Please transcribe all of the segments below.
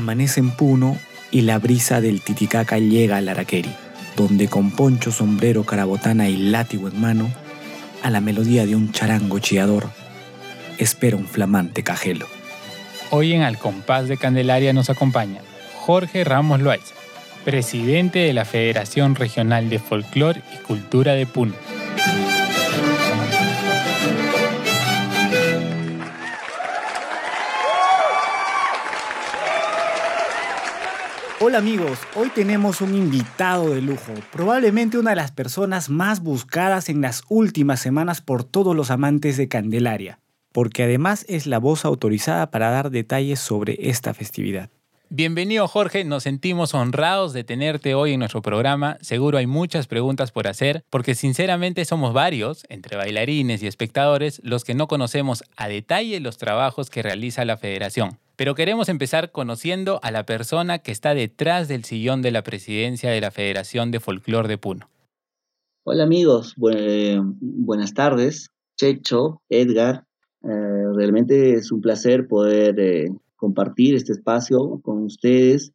Amanece en Puno y la brisa del Titicaca llega al Araqueri, donde con poncho, sombrero, carabotana y látigo en mano, a la melodía de un charango chillador, espera un flamante cajelo. Hoy en Al Compás de Candelaria nos acompaña Jorge Ramos Loaiza, presidente de la Federación Regional de Folclor y Cultura de Puno. Hola amigos, hoy tenemos un invitado de lujo, probablemente una de las personas más buscadas en las últimas semanas por todos los amantes de Candelaria, porque además es la voz autorizada para dar detalles sobre esta festividad. Bienvenido Jorge, nos sentimos honrados de tenerte hoy en nuestro programa. Seguro hay muchas preguntas por hacer, porque sinceramente somos varios, entre bailarines y espectadores, los que no conocemos a detalle los trabajos que realiza la federación. Pero queremos empezar conociendo a la persona que está detrás del sillón de la presidencia de la Federación de Folclor de Puno. Hola amigos, buenas tardes. Checho, Edgar, eh, realmente es un placer poder eh, compartir este espacio con ustedes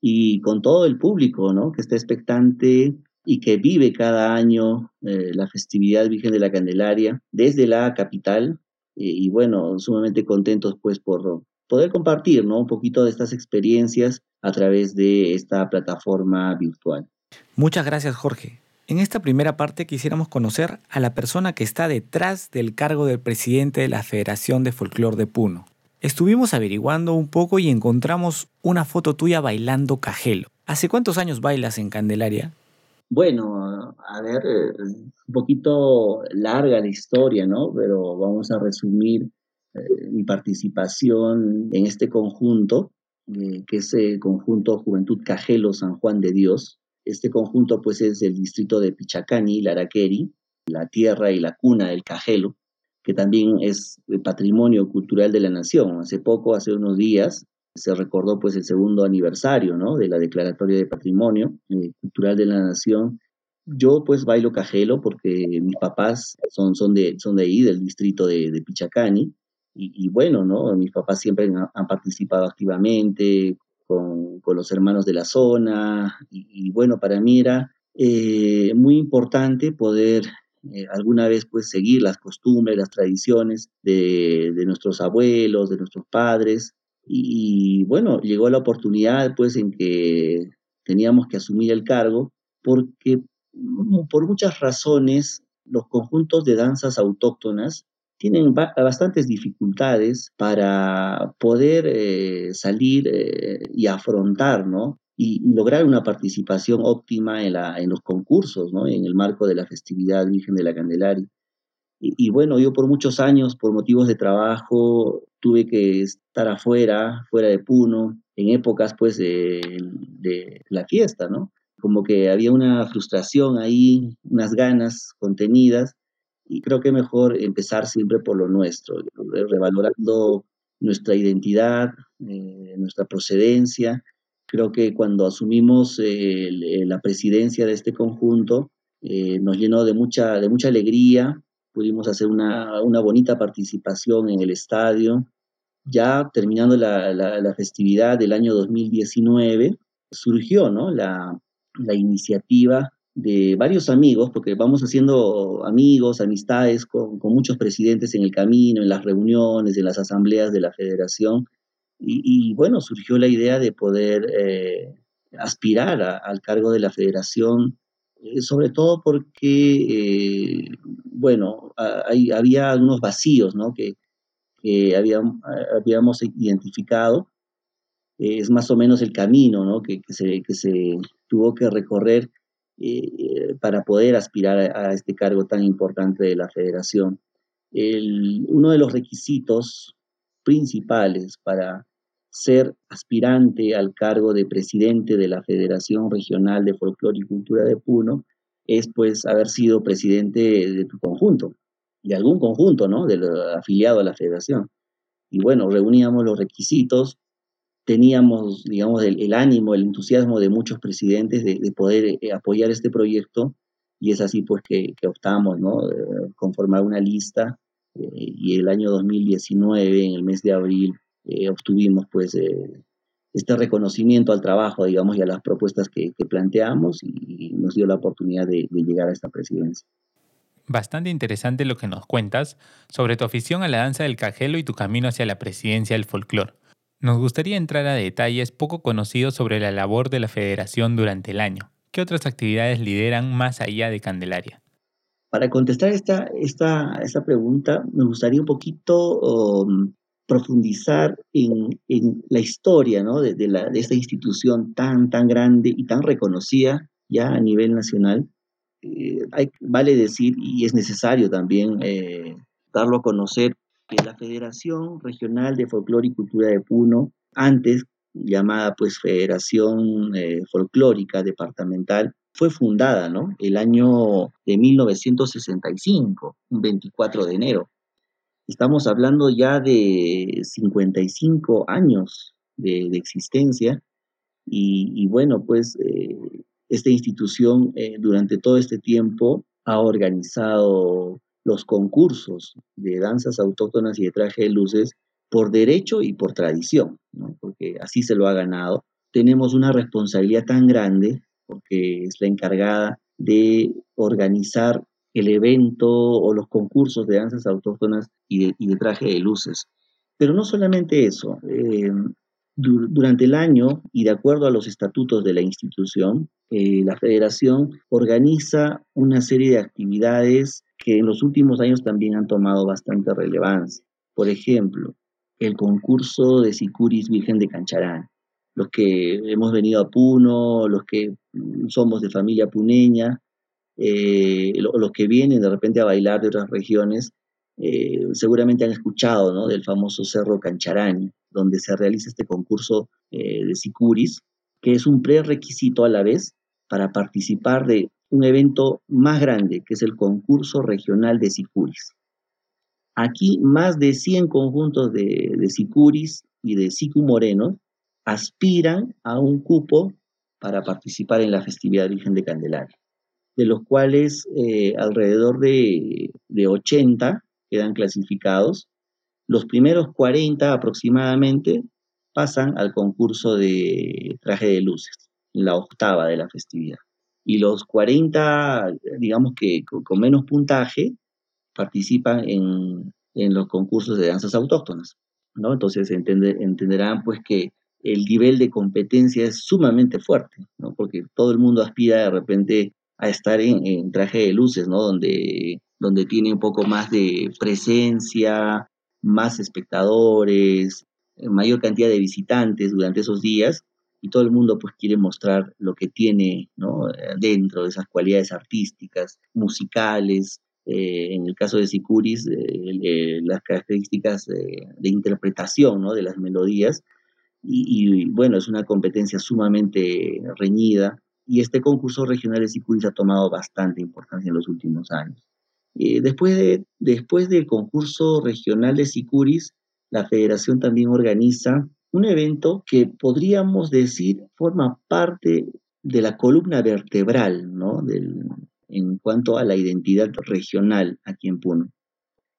y con todo el público, ¿no? Que está expectante y que vive cada año eh, la festividad Virgen de la Candelaria desde la capital. y bueno, sumamente contentos pues por, poder compartir ¿no? un poquito de estas experiencias a través de esta plataforma virtual. Muchas gracias Jorge. En esta primera parte quisiéramos conocer a la persona que está detrás del cargo del presidente de la Federación de Folclor de Puno. Estuvimos averiguando un poco y encontramos una foto tuya bailando cajelo. ¿Hace cuántos años bailas en Candelaria? Bueno, a ver, eh, un poquito larga la historia, ¿no? Pero vamos a resumir eh, mi participación en este conjunto, eh, que es el conjunto Juventud Cajelo San Juan de Dios. Este conjunto pues es del distrito de Pichacani, Laraqueri, la tierra y la cuna del Cajelo, que también es patrimonio cultural de la nación. Hace poco, hace unos días, se recordó pues el segundo aniversario ¿no? de la Declaratoria de Patrimonio eh, Cultural de la Nación. Yo pues bailo cajelo porque mis papás son, son, de, son de ahí, del distrito de, Pichacani, y, bueno, ¿no? Mis papás siempre han, participado activamente con, con, los hermanos de la zona y, bueno, para mí era eh, muy importante poder eh, alguna vez pues seguir las costumbres, las tradiciones de, de nuestros abuelos, de nuestros padres y, bueno, llegó la oportunidad pues en que teníamos que asumir el cargo porque mm, por muchas razones los conjuntos de danzas autóctonas tienen bastantes dificultades para poder eh, salir eh, y afrontar, ¿no? Y, lograr una participación óptima en, la, en los concursos, ¿no? En el marco de la festividad Virgen de la Candelaria. Y, bueno, yo por muchos años, por motivos de trabajo, tuve que estar afuera, fuera de Puno, en épocas pues de, de la fiesta, ¿no? Como que había una frustración ahí, unas ganas contenidas y creo que mejor empezar siempre por lo nuestro, revalorando nuestra identidad, eh, nuestra procedencia. Creo que cuando asumimos la presidencia de este conjunto, eh, nos llenó de mucha, de mucha alegría, pudimos hacer una, una bonita participación en el estadio. Ya terminando la, la, festividad del año 2019, surgió ¿no? la, la iniciativa de varios amigos, porque vamos haciendo amigos, amistades con, muchos presidentes en el camino, en las reuniones, en las asambleas de la federación. Y, bueno, surgió la idea de poder eh, aspirar al cargo de la federación, eh, sobre todo porque, eh, bueno, había algunos vacíos ¿no? que, habíamos, identificado. es más o menos el camino ¿no? que, se, que se tuvo que recorrer eh, para poder aspirar a, este cargo tan importante de la federación. uno de los requisitos principales para ser aspirante al cargo de presidente de la Federación Regional de Folclore y Cultura de Puno es pues haber sido presidente de tu conjunto, de algún conjunto, ¿no? De afiliado a la federación. Y bueno, reuníamos los requisitos teníamos, digamos, el, ánimo, el entusiasmo de muchos presidentes de, poder eh, apoyar este proyecto y es así pues que, optamos, ¿no? conformar una lista eh, y el año 2019, en el mes de abril, eh, obtuvimos pues este reconocimiento al trabajo, digamos, y a las propuestas que, planteamos y, nos dio la oportunidad de, de llegar a esta presidencia. Bastante interesante lo que nos cuentas sobre tu afición a la danza del cajelo y tu camino hacia la presidencia del folclore. Nos gustaría entrar a detalles poco conocidos sobre la labor de la federación durante el año. ¿Qué otras actividades lideran más allá de Candelaria? Para contestar esta, esta, esta pregunta, me gustaría un poquito um, profundizar en, en, la historia ¿no? de, la, de, esta institución tan, tan grande y tan reconocida ya a nivel nacional. Eh, vale decir, y es necesario también eh, darlo a conocer, que la Federación Regional de Folclore y Cultura de Puno, antes llamada pues Federación eh, Folclórica Departamental, fue fundada ¿no? el año de 1965, un 24 de enero. Estamos hablando ya de 55 años de, existencia y, bueno, pues eh, esta institución eh, durante todo este tiempo ha organizado los concursos de danzas autóctonas y de traje de luces por derecho y por tradición, porque así se lo ha ganado. Tenemos una responsabilidad tan grande porque es la encargada de organizar el evento o los concursos de danzas autóctonas y de, y de traje de luces. Pero no solamente eso, eh, durante el año y de acuerdo a los estatutos de la institución, eh, la federación organiza una serie de actividades que en los últimos años también han tomado bastante relevancia. Por ejemplo, el concurso de Sicuris Virgen de Cancharán. Los que hemos venido a Puno, los que somos de familia puneña, eh, los que vienen de repente a bailar de otras regiones, eh, seguramente han escuchado ¿no? del famoso Cerro Cancharán, donde se realiza este concurso eh, de Sicuris, que es un prerequisito a la vez para participar de un evento más grande, que es el concurso regional de Sicuris. Aquí más de 100 conjuntos de, Sicuris y de Sicu Moreno aspiran a un cupo para participar en la festividad Virgen de Candelaria, de los cuales eh, alrededor de, de 80 quedan clasificados. Los primeros 40 aproximadamente pasan al concurso de traje de luces, la octava de la festividad y los 40, digamos que con, menos puntaje, participan en, en, los concursos de danzas autóctonas, ¿no? Entonces entenderán pues que el nivel de competencia es sumamente fuerte, ¿no? Porque todo el mundo aspira de repente a estar en, en traje de luces, ¿no? Donde, donde tiene un poco más de presencia, más espectadores, mayor cantidad de visitantes durante esos días y todo el mundo pues quiere mostrar lo que tiene ¿no? dentro de esas cualidades artísticas, musicales, eh, en el caso de Sicuris, eh, eh, las características de interpretación ¿no? de las melodías, y, y, bueno, es una competencia sumamente reñida, y este concurso regional de Sicuris ha tomado bastante importancia en los últimos años. después, de, después del concurso regional de Sicuris, la federación también organiza un evento que podríamos decir forma parte de la columna vertebral, ¿no? Del, en cuanto a la identidad regional aquí en Puno,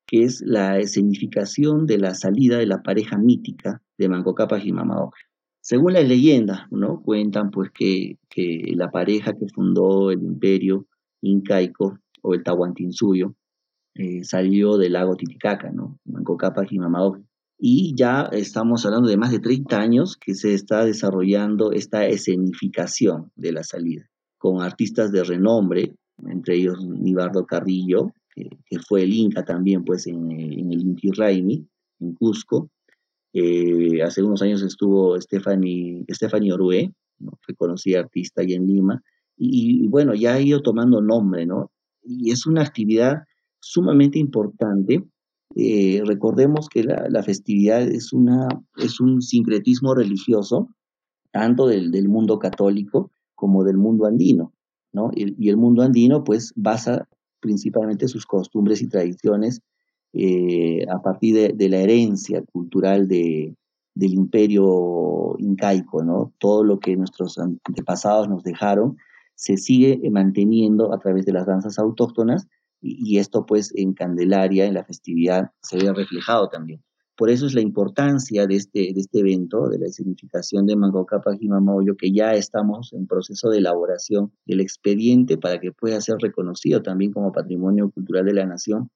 que es la escenificación de la salida de la pareja mítica de Manco Cápac y Mamaoja. Según las leyendas, ¿no? Cuentan pues que, que la pareja que fundó el imperio incaico o el Tahuantinsuyo eh, salió del lago Titicaca, ¿no? Manco Cápac y Mamaoja y ya estamos hablando de más de 30 años que se está desarrollando esta escenificación de la salida, con artistas de renombre, entre ellos Nibardo Carrillo, que, fue el Inca también pues en, en el Inti Raimi, en Cusco. Eh, hace unos años estuvo Stephanie, Stephanie Orué, ¿no? reconocida artista allá en Lima, y, bueno, ya ha ido tomando nombre, ¿no? Y es una actividad sumamente importante eh, recordemos que la, festividad es, una, es un sincretismo religioso, tanto del, mundo católico como del mundo andino, ¿no? Y, el mundo andino, pues, basa principalmente sus costumbres y tradiciones eh, a partir de, la herencia cultural de, del imperio incaico, ¿no? Todo lo que nuestros antepasados nos dejaron se sigue manteniendo a través de las danzas autóctonas y, esto pues en Candelaria, en la festividad, se ve reflejado también. Por eso es la importancia de este, de este evento, de la significación de Mango Cápac y Mamaoyo, que ya estamos en proceso de elaboración del expediente para que pueda ser reconocido también como patrimonio cultural de la nación.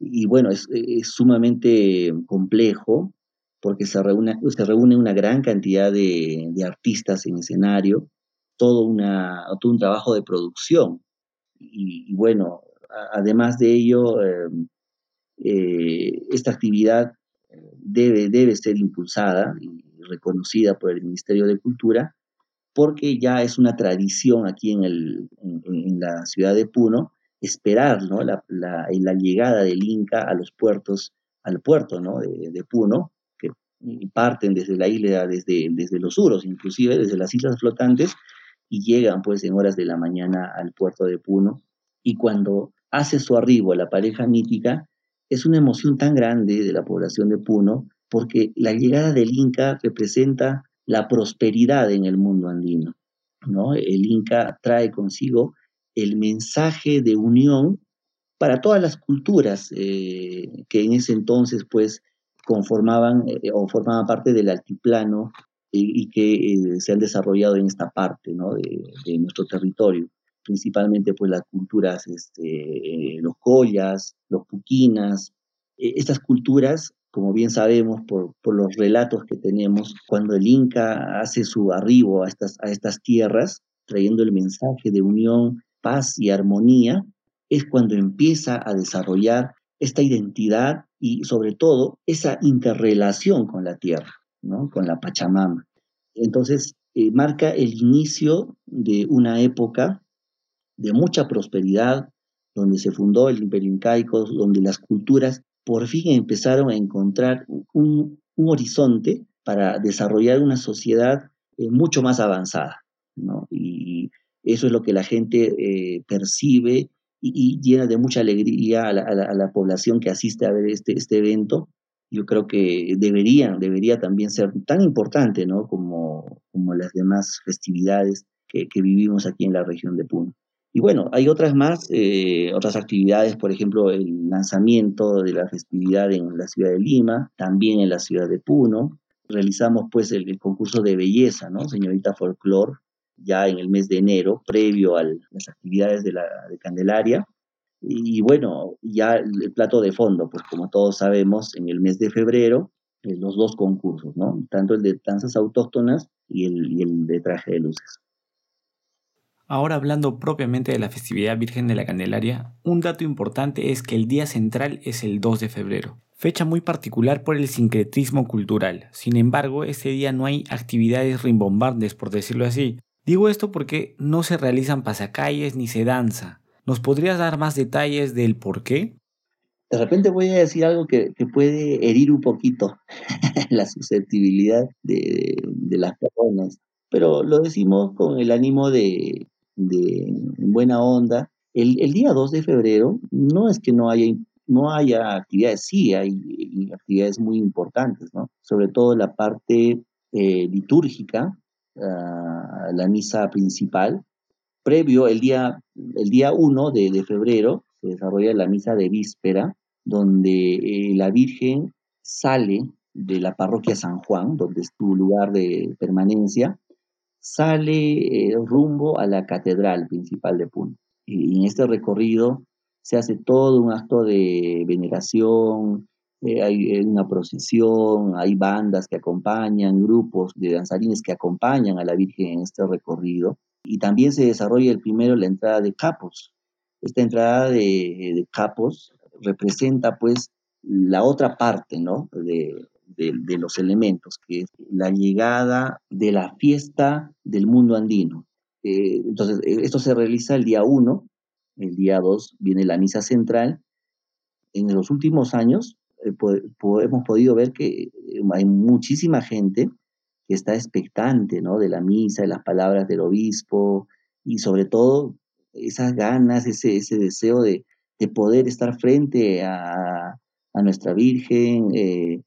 Y bueno, es, sumamente complejo porque se reúne, se reúne una gran cantidad de, artistas en escenario, todo, una, todo un trabajo de producción. Y, bueno, además de ello, eh, eh, esta actividad debe, debe ser impulsada y reconocida por el Ministerio de Cultura, porque ya es una tradición aquí en, el, en, la ciudad de Puno esperar ¿no? la, la, llegada del Inca a los puertos, al puerto ¿no? de, Puno, que parten desde la isla, desde, desde los suros, inclusive desde las islas flotantes, y llegan pues en horas de la mañana al puerto de Puno. Y cuando hace su arribo la pareja mítica, es una emoción tan grande de la población de Puno porque la llegada del Inca representa la prosperidad en el mundo andino. ¿no? El Inca trae consigo el mensaje de unión para todas las culturas eh, que en ese entonces pues conformaban eh, o formaban parte del altiplano y, y que eh, se han desarrollado en esta parte ¿no? de, de, nuestro territorio principalmente pues las culturas, este, los collas, los puquinas. E, estas culturas, como bien sabemos por, por, los relatos que tenemos, cuando el Inca hace su arribo a estas, a estas tierras, trayendo el mensaje de unión, paz y armonía, es cuando empieza a desarrollar esta identidad y sobre todo esa interrelación con la tierra, ¿no? con la Pachamama. Entonces, eh, marca el inicio de una época de mucha prosperidad, donde se fundó el imperio incaico, donde las culturas por fin empezaron a encontrar un, horizonte para desarrollar una sociedad eh, mucho más avanzada. ¿no? Eso es lo que la gente eh, percibe y, llena de mucha alegría a la, población que asiste a ver este, este evento. Yo creo que debería, debería también ser tan importante ¿no? como, como las demás festividades que, que vivimos aquí en la región de Puno. Y bueno, hay otras más, eh, otras actividades, por ejemplo, el lanzamiento de la festividad en la ciudad de Lima, también en la ciudad de Puno. Realizamos pues el, el concurso de belleza, ¿no? Señorita Folklore, ya en el mes de enero, previo a las actividades de la de Candelaria. Y bueno, ya el plato de fondo, pues como todos sabemos, en el mes de febrero, eh, los dos concursos, ¿no? Tanto el de danzas autóctonas y el, y el de traje de luces. Ahora hablando propiamente de la festividad Virgen de la Candelaria, un dato importante es que el día central es el 2 de febrero, fecha muy particular por el sincretismo cultural. Sin embargo, ese día no hay actividades rimbombantes, por decirlo así. Digo esto porque no se realizan pasacalles ni se danza. ¿Nos podrías dar más detalles del por qué? De repente voy a decir algo que, que puede herir un poquito la susceptibilidad de, de las personas, pero lo decimos con el ánimo de, de buena onda. El, el, día 2 de febrero no es que no haya, no haya actividades, sí hay, actividades muy importantes, ¿no? Sobre todo la parte eh, litúrgica, uh, la misa principal. Previo, el día, el día 1 de, de febrero, se desarrolla la misa de víspera, donde eh, la Virgen sale de la parroquia San Juan, donde es tu lugar de permanencia, sale eh, rumbo a la catedral principal de Puno. Y en este recorrido se hace todo un acto de veneración, eh, hay eh, una procesión, hay bandas que acompañan, grupos de danzarines que acompañan a la Virgen en este recorrido. Y también se desarrolla el primero la entrada de capos. Esta entrada de, de capos representa pues la otra parte, ¿no? De, de, de, los elementos, que es la llegada de la fiesta del mundo andino. Eh, entonces, esto se realiza el día 1, el día 2 viene la misa central. En los últimos años eh, hemos podido ver que hay muchísima gente que está expectante ¿no? de la misa, de las palabras del obispo y sobre todo esas ganas, ese, ese deseo de, de poder estar frente a, a nuestra Virgen, eh,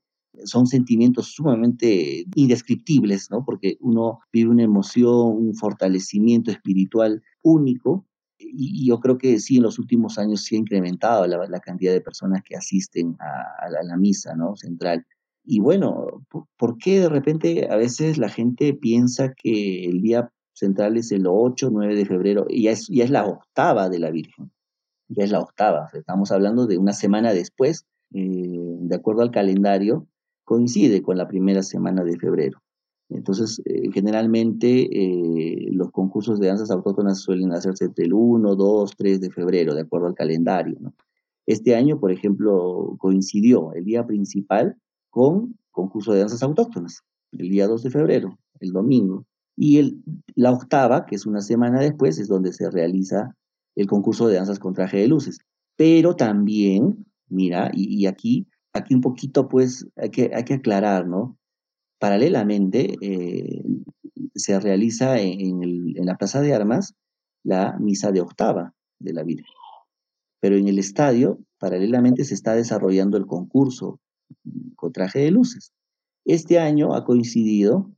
son sentimientos sumamente indescriptibles, ¿no? Porque uno vive una emoción, un fortalecimiento espiritual único. Y, yo creo que sí, en los últimos años sí ha incrementado la, cantidad de personas que asisten a, a, la, a la, misa ¿no? central. Y bueno, ¿por qué de repente a veces la gente piensa que el día central es el 8, 9 de febrero, y ya es, ya es la octava de la Virgen, ya es la octava, estamos hablando de una semana después, eh, de acuerdo al calendario, coincide con la primera semana de febrero. Entonces, eh, generalmente eh, los concursos de danzas autóctonas suelen hacerse entre el 1, 2, 3 de febrero, de acuerdo al calendario. Este año, por ejemplo, coincidió el día principal con concurso de danzas autóctonas, el día 2 de febrero, el domingo. Y el, la octava, que es una semana después, es donde se realiza el concurso de danzas con traje de luces. Pero también, mira, y, aquí, aquí un poquito pues hay que, hay que aclarar, ¿no? Paralelamente eh, se realiza en, la Plaza de Armas la misa de octava de la Virgen. Pero en el estadio, paralelamente, se está desarrollando el concurso con traje de luces. Este año ha coincidido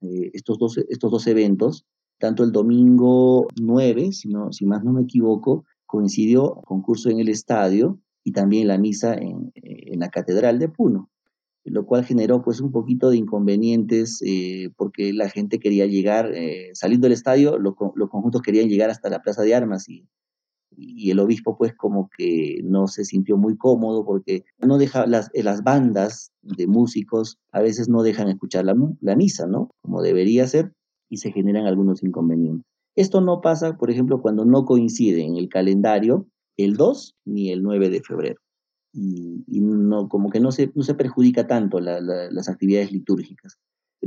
eh, estos, dos, estos dos eventos, tanto el domingo 9, si, si más no me equivoco, coincidió concurso en el estadio y también la misa en, la Catedral de Puno, lo cual generó pues un poquito de inconvenientes eh, porque la gente quería llegar, eh, saliendo del estadio, los conjuntos querían llegar hasta la Plaza de Armas y y el obispo pues como que no se sintió muy cómodo porque no deja las, eh, las bandas de músicos a veces no dejan escuchar la, la misa, ¿no? Como debería ser y se generan algunos inconvenientes. Esto no pasa, por ejemplo, cuando no coincide en el calendario el 2 ni el 9 de febrero. Y, no, como que no se, no se perjudica tanto las actividades litúrgicas.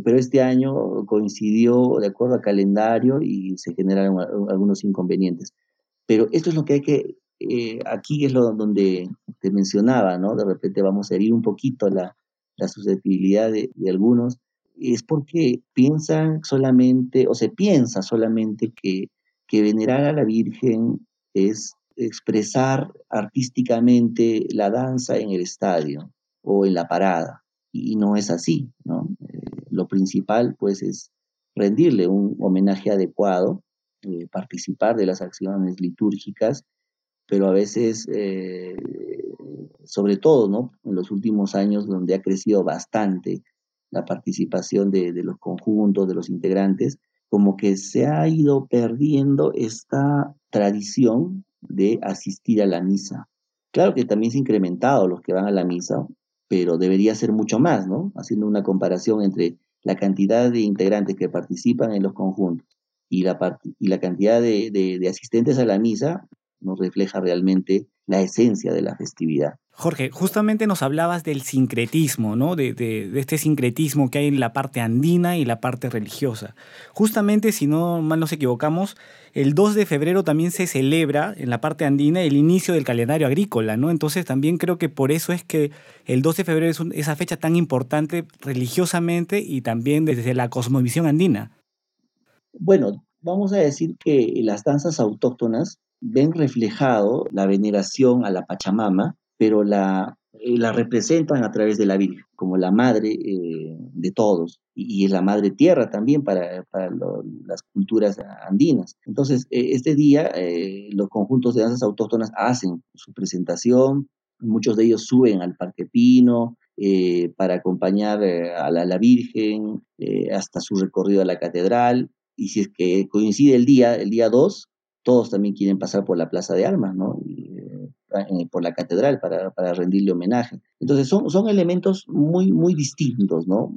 Pero este año coincidió de acuerdo al calendario y se generaron algunos inconvenientes. Pero esto es lo que hay que, eh, aquí es lo donde te mencionaba, ¿no? De repente vamos a herir un poquito la, la susceptibilidad de, algunos, es porque piensan solamente, o se piensa solamente que, que venerar a la Virgen es expresar artísticamente la danza en el estadio o en la parada. Y no es así, ¿no? Eh, lo principal, pues, es rendirle un homenaje adecuado eh, participar de las acciones litúrgicas, pero a veces, eh, sobre todo, ¿no? En los últimos años, donde ha crecido bastante la participación de, de los conjuntos, de los integrantes, como que se ha ido perdiendo esta tradición de asistir a la misa. Claro que también se ha incrementado los que van a la misa, pero debería ser mucho más, ¿no? Haciendo una comparación entre la cantidad de integrantes que participan en los conjuntos y la, y la cantidad de, de, asistentes a la misa nos refleja realmente la esencia de la festividad. Jorge, justamente nos hablabas del sincretismo, ¿no? De, este sincretismo que hay en la parte andina y la parte religiosa. Justamente, si no mal nos equivocamos, el 2 de febrero también se celebra en la parte andina el inicio del calendario agrícola, ¿no? Entonces también creo que por eso es que el 2 de febrero es esa fecha tan importante religiosamente y también desde la cosmovisión andina. Bueno, vamos a decir que las danzas autóctonas ven reflejado la veneración a la Pachamama, pero la, eh, la representan a través de la Virgen, como la madre eh, de todos, y, es la madre tierra también para, las culturas andinas. Entonces, e, este día eh, los conjuntos de danzas autóctonas hacen su presentación, muchos de ellos suben al Parque Pino, para acompañar a la, Virgen hasta su recorrido a la catedral y si es que coincide el día, el día 2, todos también quieren pasar por la Plaza de Armas, ¿no? Eh, eh, por la catedral para, para, rendirle homenaje. Entonces son, son elementos muy, muy distintos, ¿no?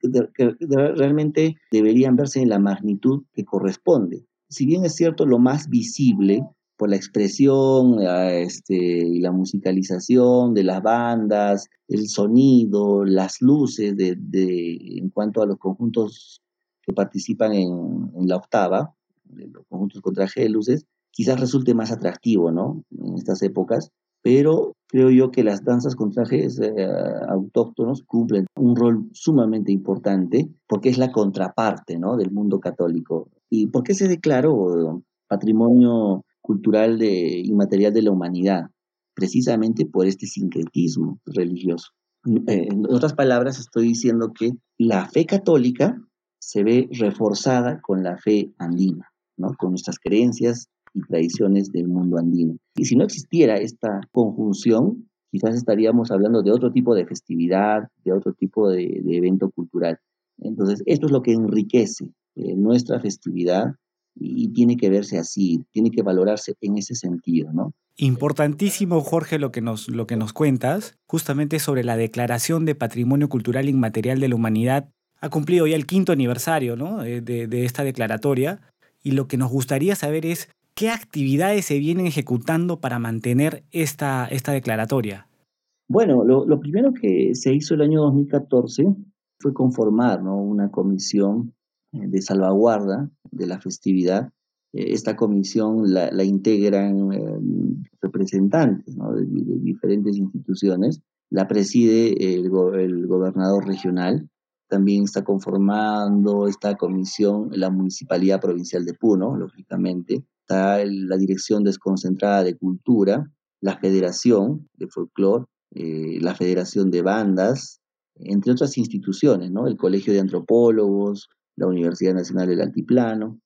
Que, realmente deberían verse en la magnitud que corresponde. Si bien es cierto, lo más visible por la expresión este, y la musicalización de las bandas, el sonido, las luces de, de, en cuanto a los conjuntos que participan en, la octava, los conjuntos con traje de luces, quizás resulte más atractivo, ¿no? En estas épocas, pero creo yo que las danzas con trajes eh, autóctonos cumplen un rol sumamente importante porque es la contraparte, ¿no? Del mundo católico. ¿Y por qué se declaró patrimonio cultural de, inmaterial de la humanidad? Precisamente por este sincretismo religioso. Eh, en otras palabras, estoy diciendo que la fe católica se ve reforzada con la fe andina, ¿no? con nuestras creencias y tradiciones del mundo andino. Y si no existiera esta conjunción, quizás estaríamos hablando de otro tipo de festividad, de otro tipo de, evento cultural. Entonces, esto es lo que enriquece eh, nuestra festividad y tiene que verse así, tiene que valorarse en ese sentido, ¿no? Importantísimo, Jorge, lo que nos, lo que nos cuentas, justamente sobre la Declaración de Patrimonio Cultural Inmaterial de la Humanidad. Ha cumplido ya el quinto aniversario ¿no? de, de esta declaratoria y lo que nos gustaría saber es qué actividades se vienen ejecutando para mantener esta, esta declaratoria. Bueno, lo, primero que se hizo el año 2014 fue conformar ¿no? una comisión eh, de salvaguarda de la festividad. Eh, esta comisión la, integran eh, representantes de, diferentes instituciones. La preside el, gobernador regional. También está conformando esta comisión la Municipalidad Provincial de Puno, lógicamente. Está la Dirección Desconcentrada de Cultura, la Federación de Folclore, la Federación de Bandas, entre otras instituciones, ¿no? El Colegio de Antropólogos, la Universidad Nacional del Altiplano.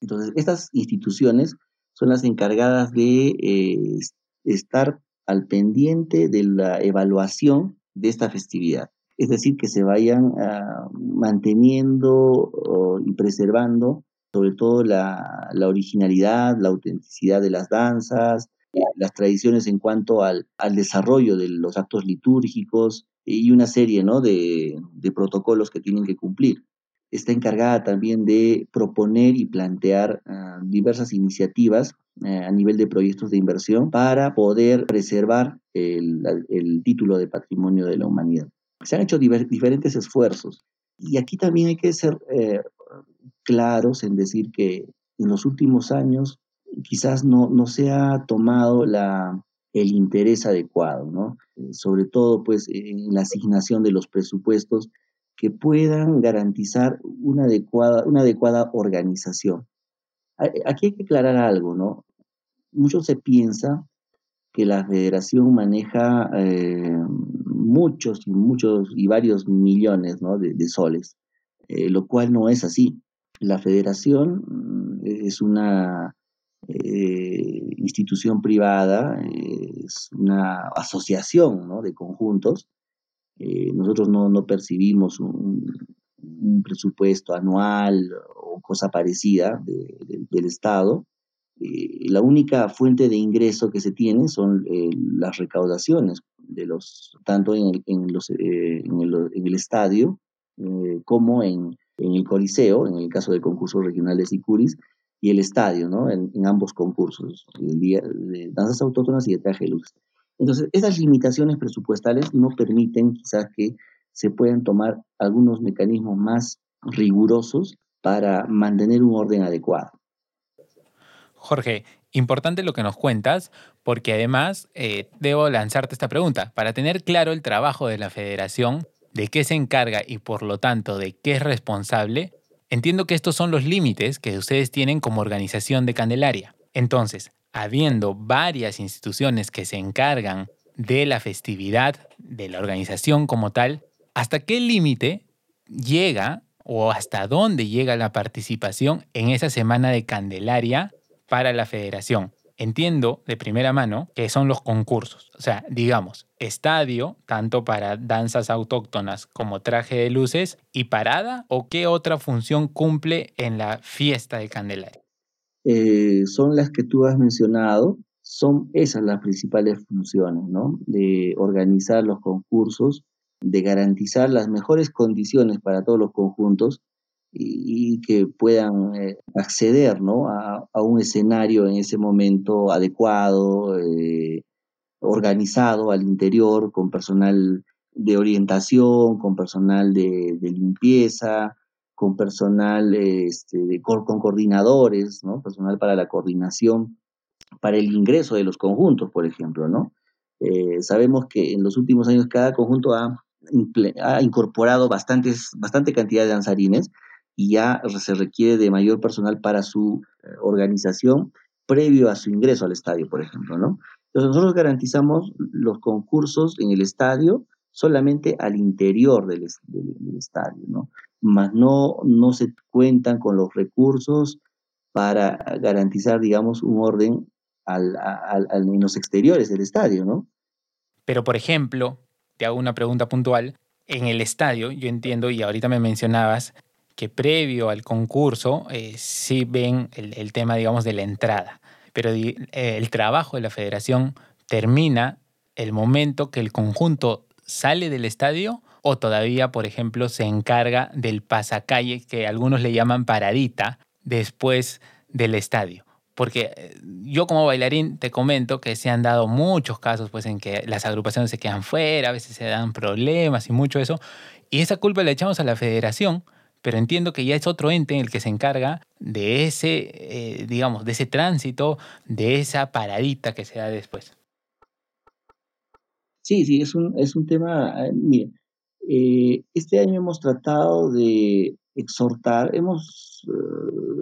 Entonces, estas instituciones son las encargadas de eh, estar al pendiente de la evaluación de esta festividad. Es decir, que se vayan ah, manteniendo y preservando sobre todo la, originalidad, la autenticidad de las danzas, las tradiciones en cuanto al, al, desarrollo de los actos litúrgicos y una serie ¿no? de, de protocolos que tienen que cumplir está encargada también de proponer y plantear ah, diversas iniciativas eh, a nivel de proyectos de inversión para poder preservar el, título de patrimonio de la humanidad. Se han hecho diferentes esfuerzos y aquí también hay que ser eh, claros en decir que en los últimos años quizás no, no se ha tomado la, el interés adecuado, ¿no? Eh, sobre todo pues en la asignación de los presupuestos que puedan garantizar una adecuada, una adecuada organización. Aquí hay que aclarar algo, ¿no? Mucho se piensa que la federación maneja eh, muchos y muchos y varios millones de, soles, eh, lo cual no es así. La federación mm, es una eh, institución privada, es una asociación ¿no? de conjuntos eh, nosotros no, no percibimos un, presupuesto anual o cosa parecida del Estado. Eh, la única fuente de ingreso que se tiene son las recaudaciones, de los, tanto en el, en los, en el, en el estadio como en, en, el Coliseo, en el caso de concursos regionales y curis, y el estadio, ¿no? en, en ambos concursos, el día de danzas autóctonas y de traje de luz. Entonces, esas limitaciones presupuestales no permiten quizás que se puedan tomar algunos mecanismos más rigurosos para mantener un orden adecuado. Jorge, importante lo que nos cuentas, porque además eh, debo lanzarte esta pregunta. Para tener claro el trabajo de la federación, de qué se encarga y por lo tanto de qué es responsable, entiendo que estos son los límites que ustedes tienen como organización de Candelaria. Entonces, habiendo varias instituciones que se encargan de la festividad, de la organización como tal, ¿hasta qué límite llega o hasta dónde llega la participación en esa semana de Candelaria para la federación? Entiendo de primera mano que son los concursos, o sea, digamos, estadio, tanto para danzas autóctonas como traje de luces, y parada, o qué otra función cumple en la fiesta de Candelaria. Eh, son las que tú has mencionado, son esas las principales funciones, ¿no? De organizar los concursos, de garantizar las mejores condiciones para todos los conjuntos y, que puedan eh, acceder, ¿no? A, un escenario en ese momento adecuado, eh, organizado al interior, con personal de orientación, con personal de limpieza, con personal, este, con, coordinadores, ¿no? personal para la coordinación, para el ingreso de los conjuntos, por ejemplo. ¿no? Eh, sabemos que en los últimos años cada conjunto ha, ha incorporado bastantes, bastante cantidad de danzarines y ya se requiere de mayor personal para su eh, organización previo a su ingreso al estadio, por ejemplo. ¿no? Entonces nosotros garantizamos los concursos en el estadio solamente al interior del, estadio, ¿no? mas no, no se cuentan con los recursos para garantizar, digamos, un orden al, al, en los exteriores del estadio, ¿no? Pero, por ejemplo, te hago una pregunta puntual. En el estadio, yo entiendo, y ahorita me mencionabas, que previo al concurso eh, sí ven el, tema, digamos, de la entrada. Pero eh, el trabajo de la federación termina el momento que el conjunto sale del estadio o todavía, por ejemplo, se encarga del pasacalle, que algunos le llaman paradita, después del estadio. Porque eh, yo como bailarín te comento que se han dado muchos casos pues en que las agrupaciones se quedan fuera, a veces se dan problemas y mucho eso. Y esa culpa la echamos a la federación, pero entiendo que ya es otro ente en el que se encarga de ese, eh, digamos, de ese tránsito, de esa paradita que se da después. Sí, sí, es un, es un tema, eh, miren, este año hemos tratado de exhortar, hemos,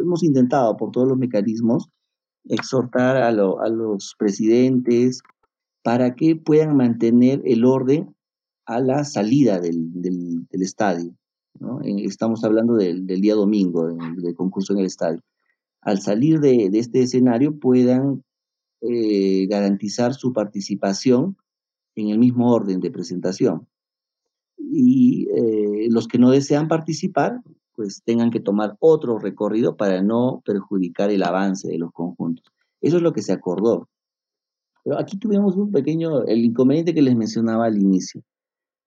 hemos intentado por todos los mecanismos exhortar a, los presidentes para que puedan mantener el orden a la salida del, estadio. Estamos hablando del, día domingo, del concurso en el estadio. Al salir de, este escenario puedan eh, garantizar su participación en el mismo orden de presentación. Y eh, los que no desean participar pues tengan que tomar otro recorrido para no perjudicar el avance de los conjuntos. Eso es lo que se acordó. Pero aquí tuvimos un pequeño, el inconveniente que les mencionaba al inicio,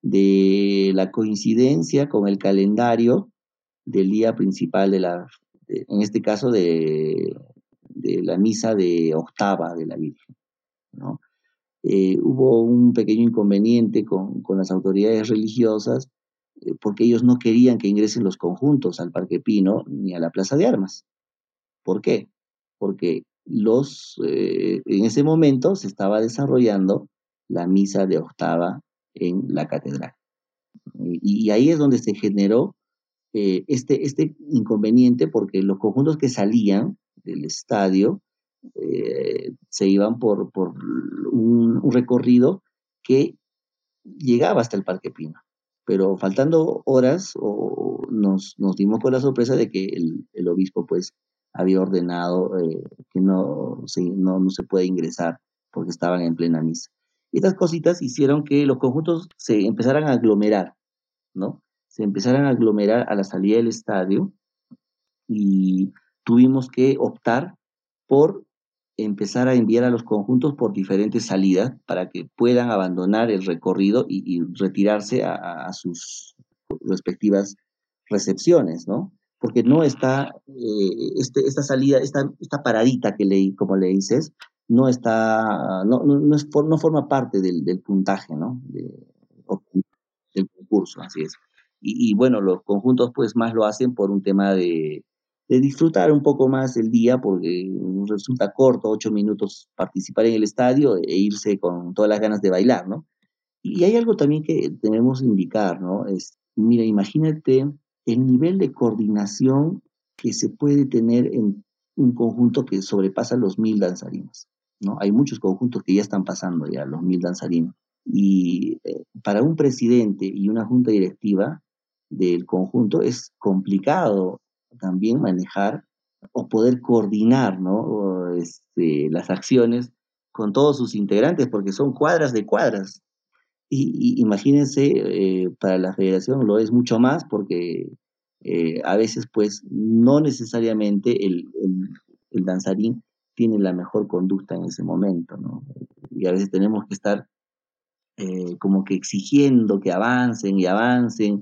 de la coincidencia con el calendario del día principal de la, en este caso de, de, la misa de octava de la Virgen. Eh, hubo un pequeño inconveniente con, con las autoridades religiosas eh, porque ellos no querían que ingresen los conjuntos al Parque Pino ni a la Plaza de Armas. ¿Por qué? Porque los, eh, en ese momento se estaba desarrollando la misa de octava en la catedral. Y, ahí es donde se generó eh, este, este inconveniente porque los conjuntos que salían del estadio se iban por, por un, recorrido que llegaba hasta el Parque Pino pero faltando horas o nos, nos, dimos con la sorpresa de que el, obispo pues había ordenado eh, que no se, no, no se puede ingresar porque estaban en plena misa. Estas cositas hicieron que los conjuntos se empezaran a aglomerar, ¿no? Se empezaran a aglomerar a la salida del estadio y tuvimos que optar por empezar a enviar a los conjuntos por diferentes salidas para que puedan abandonar el recorrido y, retirarse a, sus respectivas recepciones, ¿no? Porque no está, eh, este, esta salida, esta, esta paradita que leí, como le dices, no está, no, no, es, no forma parte del, del puntaje, ¿no? del concurso, así es. Y, y, bueno, los conjuntos pues más lo hacen por un tema de, de disfrutar un poco más el día porque resulta corto, ocho minutos participar en el estadio e irse con todas las ganas de bailar, ¿no? Y hay algo también que debemos indicar, ¿no? Es, mira, imagínate el nivel de coordinación que se puede tener en un conjunto que sobrepasa los mil danzarinos, ¿no? Hay muchos conjuntos que ya están pasando ya los mil danzarinos. Y eh, para un presidente y una junta directiva del conjunto es complicado también manejar o poder coordinar ¿no? este, las acciones con todos sus integrantes, porque son cuadras de cuadras. Y, imagínense, eh, para la federación lo es mucho más porque eh, a veces pues no necesariamente el, el, danzarín tiene la mejor conducta en ese momento, ¿no? Y a veces tenemos que estar eh, como que exigiendo que avancen y avancen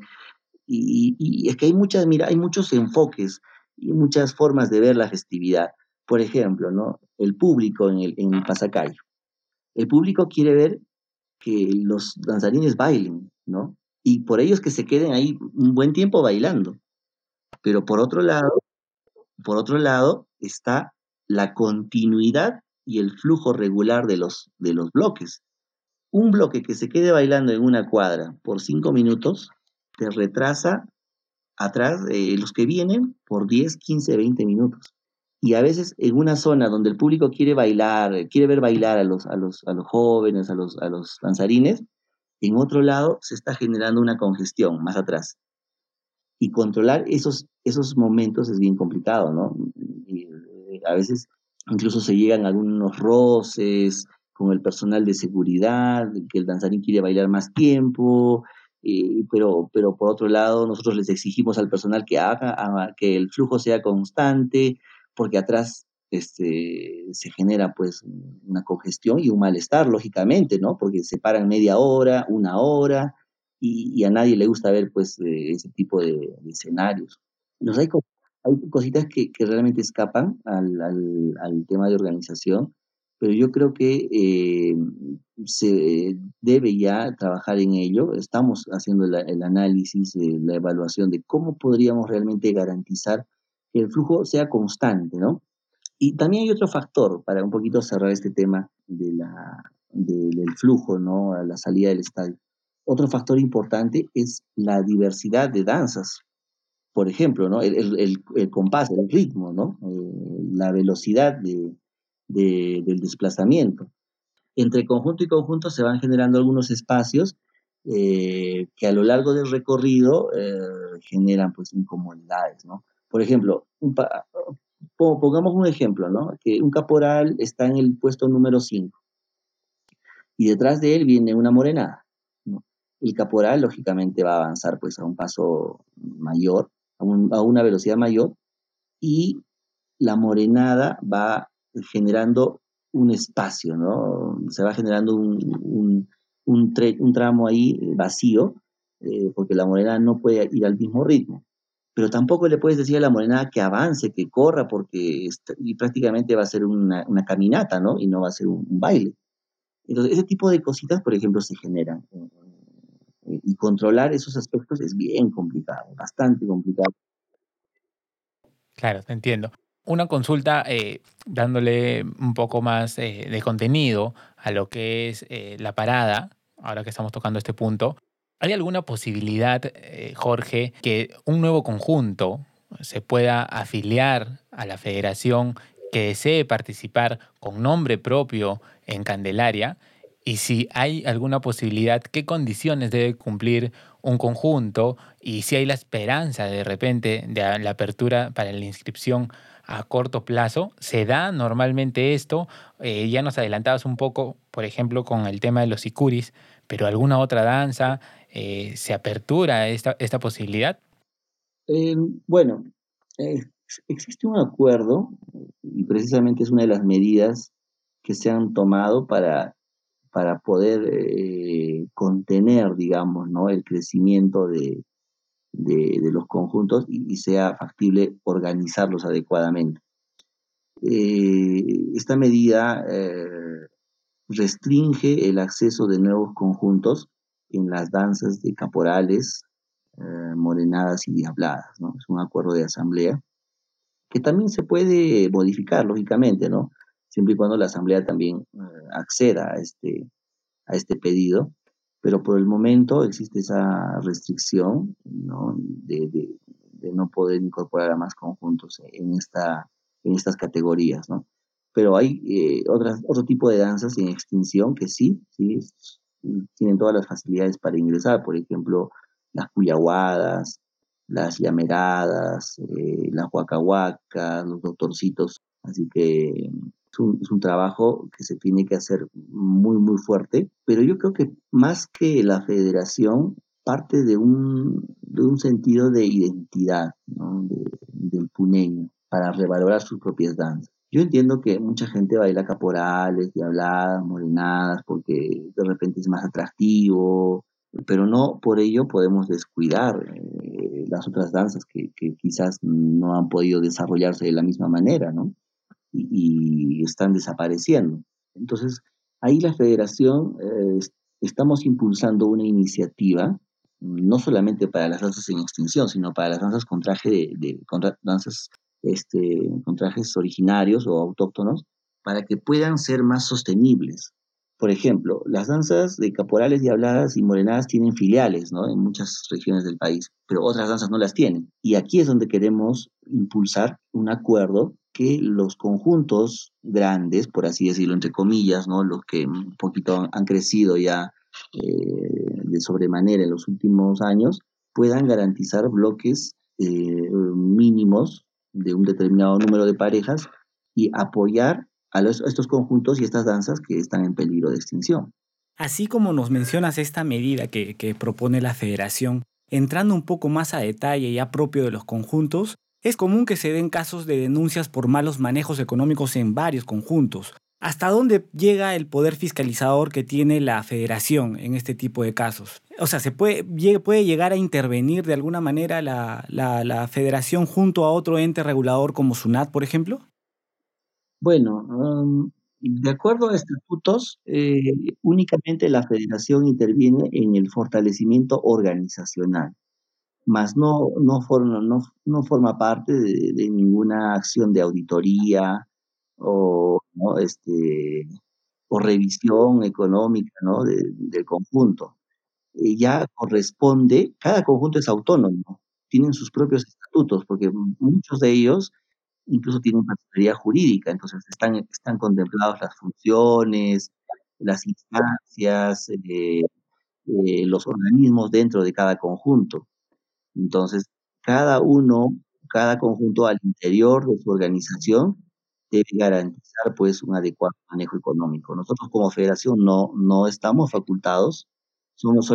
y, es que hay muchas, mira, hay muchos enfoques y muchas formas de ver la festividad. Por ejemplo, ¿no? El público en el, en el pasacayo. El público quiere ver que los danzarines bailen, ¿no? Y por ellos que se queden ahí un buen tiempo bailando. Pero por otro lado, por otro lado está la continuidad y el flujo regular de los, de los bloques. Un bloque que se quede bailando en una cuadra por cinco minutos te retrasa atrás de los que vienen por 10, 15, 20 minutos. Y a veces en una zona donde el público quiere bailar, quiere ver bailar a los, a los, a los jóvenes, a los, a los danzarines, en otro lado se está generando una congestión más atrás. Y controlar esos, esos momentos es bien complicado, ¿no? Eh, a veces incluso se llegan algunos roces, con el personal de seguridad, que el danzarín quiere bailar más tiempo, eh, pero, pero por otro lado nosotros les exigimos al personal que haga, que el flujo sea constante, porque atrás este, se genera pues una congestión y un malestar, lógicamente, ¿no? Porque se paran media hora, una hora, y, a nadie le gusta ver pues eh, ese tipo de, escenarios. Los hay, cositas que, realmente escapan al, tema de organización, pero yo creo que eh, se debe ya trabajar en ello. Estamos haciendo el análisis, la evaluación de cómo podríamos realmente garantizar que el flujo sea constante, ¿no? Y también hay otro factor, para un poquito cerrar este tema de la, del flujo, ¿no? La salida del estadio. Otro factor importante es la diversidad de danzas. Por ejemplo, ¿no? el, el, el compás, el ritmo, ¿no? Eh, la velocidad de, de, del desplazamiento. Entre conjunto y conjunto se van generando algunos espacios eh, que a lo largo del recorrido eh, generan pues incomodidades, ¿no? Por ejemplo, un pongamos un ejemplo, ¿no? Que un caporal está en el puesto número 5 y detrás de él viene una morenada. El caporal, lógicamente, va a avanzar pues a un paso mayor, a, a una velocidad mayor, y la morenada va generando un espacio, ¿no? Se va generando un, un, un, tramo ahí vacío, eh, porque la morena no puede ir al mismo ritmo. Pero tampoco le puedes decir a la morena que avance, que corra, porque y prácticamente va a ser una, una, caminata, ¿no? Y no va a ser un, baile. Entonces, ese tipo de cositas, por ejemplo, se generan. Y controlar esos aspectos es bien complicado, bastante complicado. Claro, te entiendo una consulta eh, dándole un poco más eh, de contenido a lo que es eh, la parada, ahora que estamos tocando este punto. ¿Hay alguna posibilidad, Jorge, que un nuevo conjunto se pueda afiliar a la federación que desee participar con nombre propio en Candelaria? Y si hay alguna posibilidad, ¿qué condiciones debe cumplir un conjunto? Y si hay la esperanza de repente de la apertura para la inscripción a corto plazo. Se da normalmente esto. Eh, ya nos adelantabas un poco, por ejemplo, con el tema de los sicuris, pero alguna otra danza, eh, ¿se apertura esta, esta posibilidad? Eh, bueno, existe un acuerdo y precisamente es una de las medidas que se han tomado para, para poder contener, digamos, ¿no? el crecimiento de, de, los conjuntos y, sea factible organizarlos adecuadamente. Eh, esta medida eh, restringe el acceso de nuevos conjuntos en las danzas de caporales, eh, morenadas y diabladas. ¿no? Es un acuerdo de asamblea que también se puede modificar, lógicamente, ¿no? siempre y cuando la asamblea también acceda a este, a este pedido pero por el momento existe esa restricción ¿no? De, no poder incorporar a más conjuntos en, esta, en estas categorías. ¿no? Pero hay eh, otro tipo de danzas en extinción que sí, sí tienen todas las facilidades para ingresar, por ejemplo, las cuyahuadas, las llameradas, eh, las huacahuacas, los doctorcitos. Así que es un, trabajo que se tiene que hacer muy, muy fuerte, pero yo creo que más que la federación parte de un, de un sentido de identidad del puneño para revalorar sus propias danzas. Yo entiendo que mucha gente baila caporales, diabladas, morenadas, porque de repente es más atractivo, pero no por ello podemos descuidar eh, las otras danzas que, que, quizás no han podido desarrollarse de la misma manera, ¿no? Y, están desapareciendo. Entonces, ahí la federación eh, estamos impulsando una iniciativa, no solamente para las danzas en extinción, sino para las danzas con traje de, danzas este, con trajes originarios o autóctonos, para que puedan ser más sostenibles. Por ejemplo, las danzas de caporales, diabladas y morenadas tienen filiales ¿no? en muchas regiones del país, pero otras danzas no las tienen. Y aquí es donde queremos impulsar un acuerdo que los conjuntos grandes, por así decirlo, entre comillas, ¿no? los que un poquito han crecido ya eh, de sobremanera en los últimos años, puedan garantizar bloques eh, mínimos de un determinado número de parejas y apoyar a, estos conjuntos y estas danzas que están en peligro de extinción. Así como nos mencionas esta medida que, que propone la federación, entrando un poco más a detalle ya propio de los conjuntos, es común que se den casos de denuncias por malos manejos económicos en varios conjuntos. ¿Hasta dónde llega el poder fiscalizador que tiene la federación en este tipo de casos? O sea, ¿se puede, llegar a intervenir de alguna manera la, la, federación junto a otro ente regulador como SUNAT, por ejemplo? Bueno, um, de acuerdo a estatutos, eh, únicamente la federación interviene en el fortalecimiento organizacional más no, no, forma, no, no forma parte de, ninguna acción de auditoría o, este, o revisión económica ¿no? del conjunto. Eh, ya corresponde, cada conjunto es autónomo, tienen sus propios estatutos, porque muchos de ellos incluso tienen personalidad jurídica, entonces están, están contempladas las funciones, las instancias, eh, eh, los organismos dentro de cada conjunto. Entonces, cada uno, cada conjunto al interior de su organización debe garantizar pues un adecuado manejo económico. Nosotros como federación no, no estamos facultados, somos,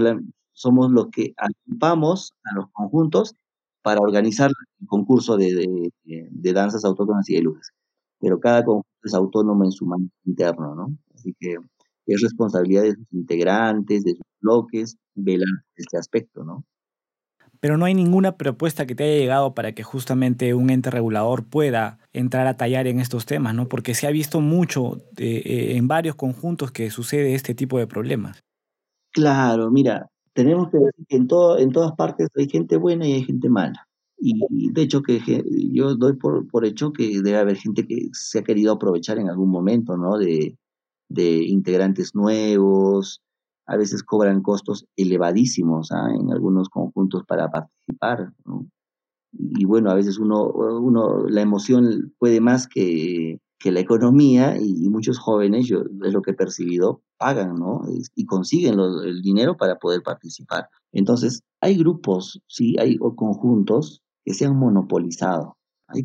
somos los que ocupamos a los conjuntos para organizar el concurso de, de, danzas autónomas y de luces. Pero cada conjunto es autónomo en su manejo interno, ¿no? Así que es responsabilidad de sus integrantes, de sus bloques, velar este aspecto, ¿no? Pero no hay ninguna propuesta que te haya llegado para que justamente un ente regulador pueda entrar a tallar en estos temas, ¿no? Porque se ha visto mucho eh, en varios conjuntos que sucede este tipo de problemas. Claro, mira, tenemos que decir que en, todo, en todas partes hay gente buena y hay gente mala. Y, de hecho que yo doy por, por, hecho que debe haber gente que se ha querido aprovechar en algún momento, ¿no? De, de integrantes nuevos, a veces cobran costos elevadísimos ¿ah? en algunos conjuntos para participar. Y, bueno, a veces uno, uno, la emoción puede más que, que la economía y, muchos jóvenes, yo es lo que he percibido, pagan ¿no? y consiguen el dinero para poder participar. Entonces, hay grupos, sí, hay conjuntos que se han monopolizado.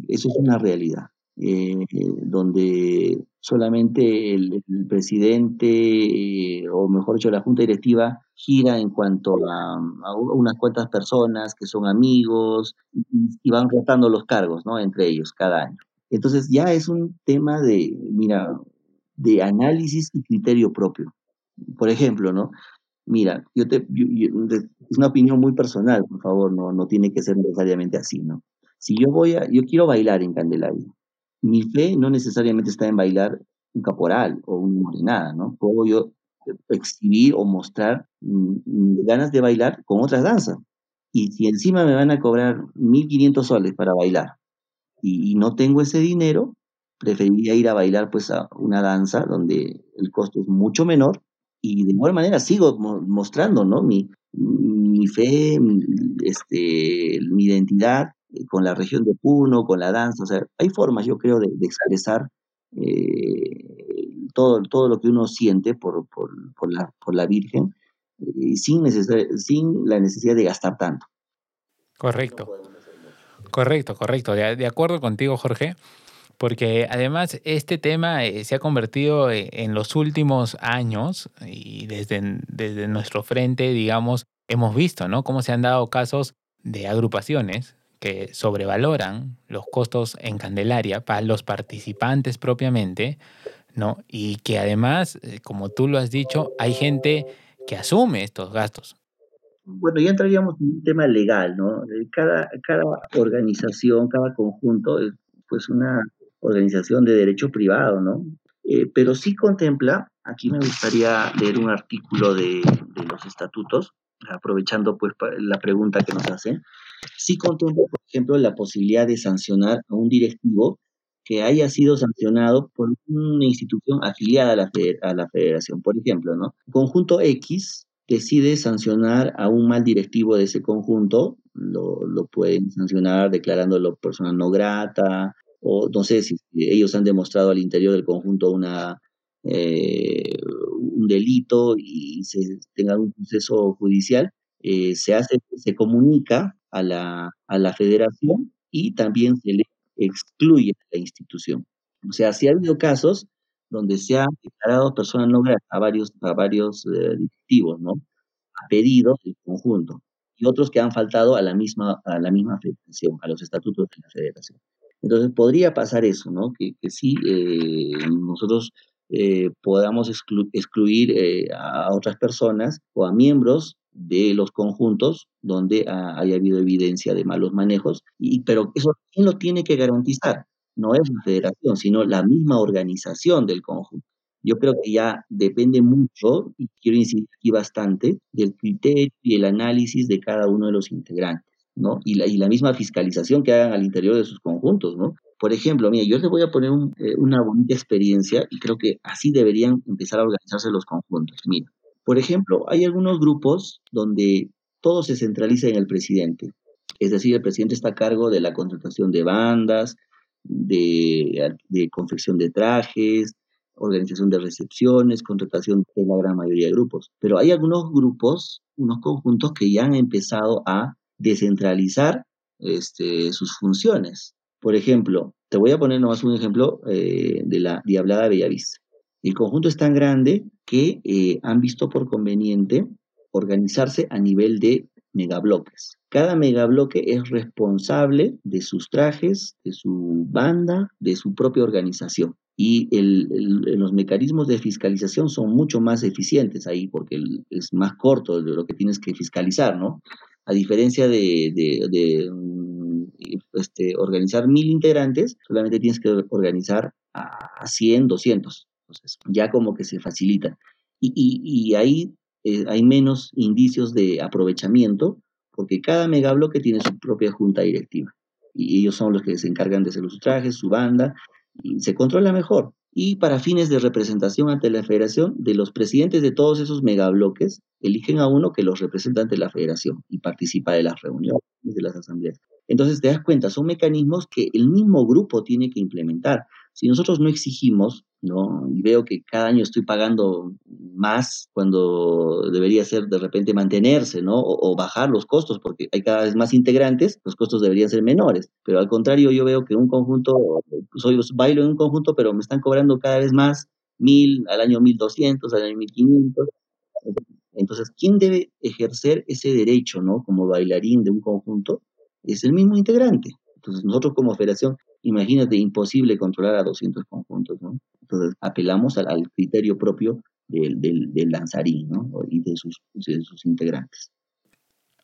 eso es una realidad. Eh, donde solamente el, presidente, eh, o mejor dicho, la junta directiva, gira en cuanto a, unas cuantas personas que son amigos y, van rotando los cargos, ¿no? Entre ellos cada año. Entonces ya es un tema de, mira, de análisis y criterio propio. Por ejemplo, ¿no? Mira, yo te, es una opinión muy personal, por favor, no, no tiene que ser necesariamente así, ¿no? Si yo voy a, yo quiero bailar en Candelaria, mi fe no necesariamente está en bailar un caporal o una morenada, ¿no? Puedo yo exhibir o mostrar ganas de bailar con otras danzas. Y si encima me van a cobrar 1.500 soles para bailar y, no tengo ese dinero, preferiría ir a bailar pues a una danza donde el costo es mucho menor y de igual manera sigo mostrando, ¿no? Mi, mi fe, este, mi identidad eh, con la región de Puno, con la danza, o sea, hay formas, yo creo, de, expresar eh, todo, todo lo que uno siente por, por, por, la, por la Virgen eh, sin, sin la necesidad de gastar tanto. Correcto. Correcto, correcto. De, acuerdo contigo, Jorge, porque además este tema se ha convertido en los últimos años y desde, desde nuestro frente, digamos, hemos visto, ¿no? Cómo se han dado casos de agrupaciones que sobrevaloran los costos en Candelaria para los participantes propiamente, ¿no? Y que además, eh, como tú lo has dicho, hay gente que asume estos gastos. Bueno, ya entraríamos en un tema legal, ¿no? Cada, cada organización, cada conjunto es pues una organización de derecho privado, ¿no? Eh, pero sí contempla, aquí me gustaría leer un artículo de, de los estatutos, aprovechando pues la pregunta que nos hacen, sí contempla, por ejemplo, la posibilidad de sancionar a un directivo que haya sido sancionado por una institución afiliada a la, federación. Por ejemplo, ¿no? Conjunto X decide sancionar a un mal directivo de ese conjunto, lo, lo pueden sancionar declarándolo persona no grata, o no sé si ellos han demostrado al interior del conjunto una, eh, un delito y se tenga un proceso judicial, eh, se hace, se comunica a la, a la federación y también se le excluye a la institución. O sea, si ha habido casos donde se han declarado personas no a varios, a varios eh, directivos, ¿no? A pedido del conjunto. Y otros que han faltado a la misma, a la misma federación, a los estatutos de la federación. Entonces podría pasar eso, ¿no? Que, que sí, eh, nosotros eh, podamos excluir a otras personas o a miembros de los conjuntos donde haya habido evidencia de malos manejos, y, pero eso ¿quién lo tiene que garantizar? No es la federación, sino la misma organización del conjunto. Yo creo que ya depende mucho, y quiero insistir aquí bastante, del criterio y el análisis de cada uno de los integrantes. ¿no? Y la, y la misma fiscalización que hagan al interior de sus conjuntos, ¿no? Por ejemplo, mira, yo les voy a poner eh, una bonita experiencia y creo que así deberían empezar a organizarse los conjuntos. Mira, por ejemplo, hay algunos grupos donde todo se centraliza en el presidente. Es decir, el presidente está a cargo de la contratación de bandas, de, confección de trajes, organización de recepciones, contratación de la gran mayoría de grupos. Pero hay algunos grupos, unos conjuntos que ya han empezado a descentralizar este, sus funciones. Por ejemplo, te voy a poner nomás un ejemplo eh, de la Diablada Bellavista. El conjunto es tan grande que eh, han visto por conveniente organizarse a nivel de megabloques. Cada megabloque es responsable de sus trajes, de su banda, de su propia organización. Y los mecanismos de fiscalización son mucho más eficientes ahí porque es más corto lo que tienes que fiscalizar, ¿no? A diferencia de, mm, este, organizar mil integrantes, solamente tienes que organizar a 100, 200. Entonces, ya como que se facilita. Y, ahí eh, hay menos indicios de aprovechamiento, porque cada megabloque tiene su propia junta directiva. Y ellos son los que se encargan de hacer los trajes, su banda, y se controla mejor y para fines de representación ante la federación, de los presidentes de todos esos megabloques, eligen a uno que los representa ante la federación y participa de las reuniones, de las asambleas. Entonces te das cuenta, son mecanismos que el mismo grupo tiene que implementar. Si nosotros no exigimos, ¿no? y veo que cada año estoy pagando más cuando debería ser de repente mantenerse, ¿no? O, bajar los costos, porque hay cada vez más integrantes, los costos deberían ser menores. Pero al contrario, yo veo que un conjunto, soy bailo en un conjunto, pero me están cobrando cada vez más, mil, al año mil doscientos, al año mil quinientos. Entonces, ¿quién debe ejercer ese derecho, ¿no? Como bailarín de un conjunto, es el mismo integrante. Entonces, nosotros como federación, imagínate, imposible controlar a 200 conjuntos, ¿no? Entonces, apelamos al, criterio propio del, del, danzarín, ¿no? Y de sus, de sus integrantes.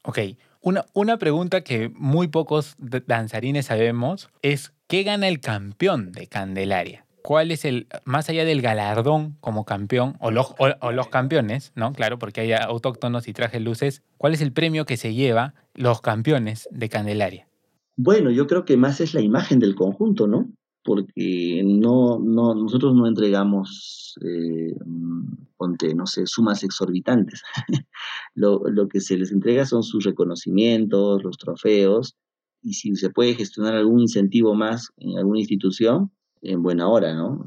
Ok, una, una pregunta que muy pocos danzarines sabemos es, ¿qué gana el campeón de Candelaria? ¿Cuál es el, más allá del galardón como campeón, o los, o los campeones, ¿no? Claro, porque hay autóctonos y trajes luces, ¿cuál es el premio que se lleva los campeones de Candelaria? Bueno, yo creo que más es la imagen del conjunto, ¿no? Porque no, no, nosotros no entregamos, eh, ponte, no sé, sumas exorbitantes. lo, lo que se les entrega son sus reconocimientos, los trofeos, y si se puede gestionar algún incentivo más en alguna institución, en buena hora, ¿no?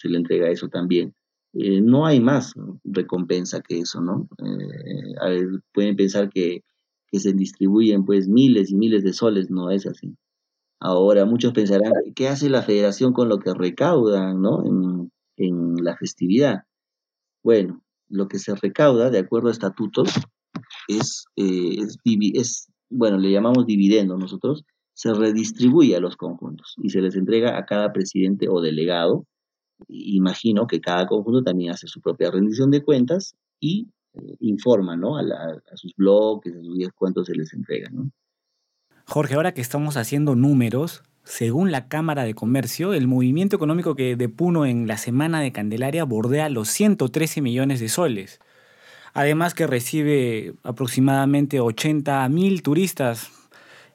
Se le entrega eso también. Eh, no hay más recompensa que eso, ¿no? Eh, pueden pensar que que se distribuyen pues miles y miles de soles, no es así. Ahora muchos pensarán, ¿qué hace la federación con lo que recaudan ¿no? en, la festividad? Bueno, lo que se recauda, de acuerdo a estatutos, es, eh, es, bueno, le llamamos dividendo nosotros, se redistribuye a los conjuntos y se les entrega a cada presidente o delegado. Imagino que cada conjunto también hace su propia rendición de cuentas y informan ¿no? a, sus blogs, a sus días se les entrega. ¿no? Jorge, ahora que estamos haciendo números, según la Cámara de Comercio, el movimiento económico que de Puno en la Semana de Candelaria bordea los 113 millones de soles. Además que recibe aproximadamente 80 mil turistas,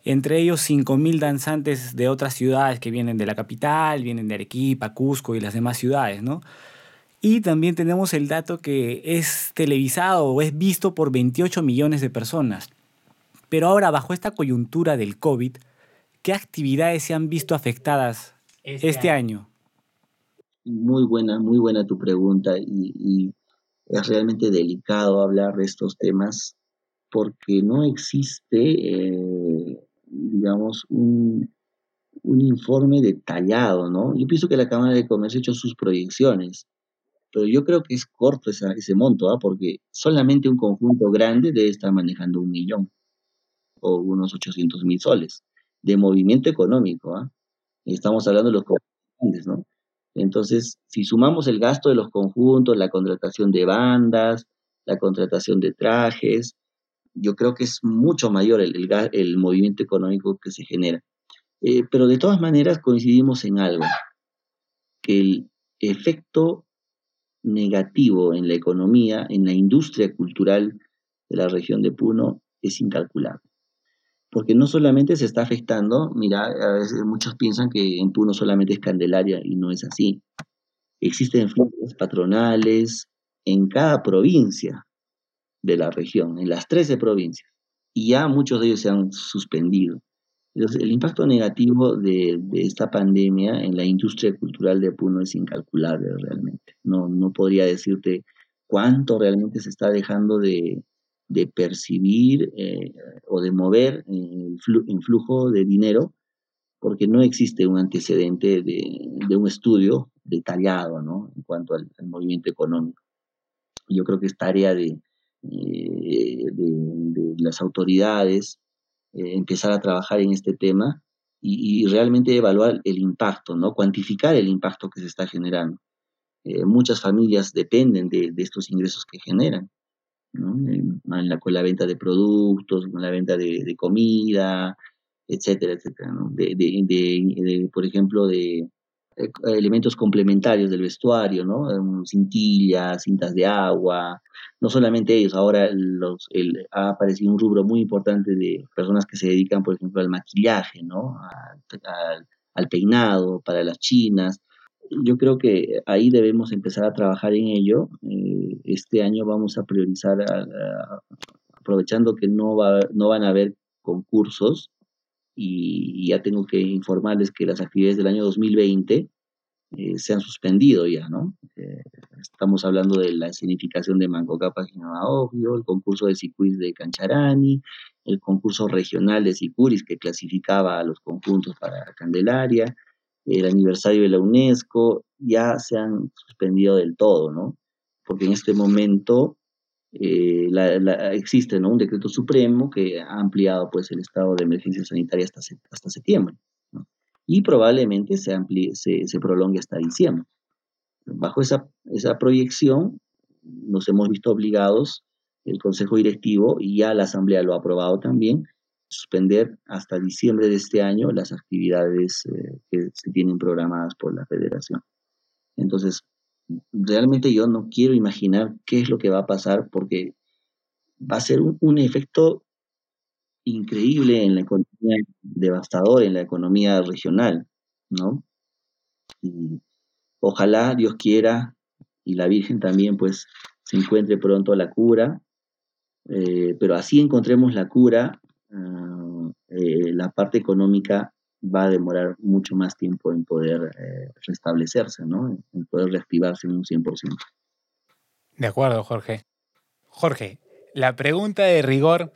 entre ellos 5 mil danzantes de otras ciudades que vienen de la capital, vienen de Arequipa, Cusco y las demás ciudades, ¿no? Y también tenemos el dato que es televisado o es visto por 28 millones de personas. Pero ahora, bajo esta coyuntura del COVID, ¿qué actividades se han visto afectadas este, este año? Muy buena, muy buena tu pregunta y, es realmente delicado hablar de estos temas porque no existe, eh, digamos, un, un informe detallado, ¿no? Yo pienso que la Cámara de Comercio ha hecho sus proyecciones, pero yo creo que es corto ese monto, ¿ah? porque solamente un conjunto grande debe estar manejando un millón o unos 800 mil soles de movimiento económico. ¿ah? Estamos hablando de los grandes, ¿no? Entonces, si sumamos el gasto de los conjuntos, la contratación de bandas, la contratación de trajes, yo creo que es mucho mayor el, el, movimiento económico que se genera. Eh, pero de todas maneras coincidimos en algo, que el efecto negativo en la economía, en la industria cultural de la región de Puno es incalculable. Porque no solamente se está afectando, mira, a veces muchos piensan que en Puno solamente es Candelaria y no es así. Existen flujos patronales en cada provincia de la región, en las 13 provincias, y ya muchos de ellos se han suspendido el impacto negativo de, esta pandemia en la industria cultural de Puno es incalculable realmente. No, no podría decirte cuánto realmente se está dejando de, percibir eh, o de mover en flujo de dinero, porque no existe un antecedente de, un estudio detallado ¿no? en cuanto al, movimiento económico. Yo creo que es tarea de, eh, de las autoridades eh, empezar a trabajar en este tema y, realmente evaluar el impacto, ¿no? Cuantificar el impacto que se está generando. Eh, muchas familias dependen de, estos ingresos que generan, ¿no? En, la, con la venta de productos, con la venta de, comida, etcétera, etcétera, ¿no? de, por ejemplo, de, eh, elementos complementarios del vestuario, ¿no? Cintillas, cintas de agua, no solamente ellos, ahora los, ha aparecido un rubro muy importante de personas que se dedican, por ejemplo, al maquillaje, ¿no? Al, peinado, para las chinas. Yo creo que ahí debemos empezar a trabajar en ello. Eh, este año vamos a priorizar, aprovechando que no, va, no van a haber concursos, y, ya tengo que informarles que las actividades del año 2020 eh, se han suspendido ya, ¿no? Eh, estamos hablando de la escenificación de Manco Cápac y Obvio, el concurso de Sicuris de Cancharani, el concurso regional de Sicuris que clasificaba a los conjuntos para Candelaria, el aniversario de la UNESCO, ya se han suspendido del todo, ¿no? Porque en este momento eh, existe ¿no? un decreto supremo que ha ampliado pues, el estado de emergencia sanitaria hasta, hasta septiembre. Y probablemente se, amplíe, se, se, prolongue hasta diciembre. Bajo esa, esa proyección, nos hemos visto obligados, el Consejo Directivo y ya la Asamblea lo ha aprobado también, suspender hasta diciembre de este año las actividades eh, que se tienen programadas por la Federación. Entonces, realmente yo no quiero imaginar qué es lo que va a pasar porque va a ser un, efecto increíble en la economía, devastador en la economía regional, ¿no? Y ojalá Dios quiera y la Virgen también pues se encuentre pronto la cura, eh, pero así encontremos la cura, ah, eh, la parte económica va a demorar mucho más tiempo en poder eh, restablecerse, ¿no? En poder reactivarse en un 100%. De acuerdo, Jorge. Jorge, la pregunta de rigor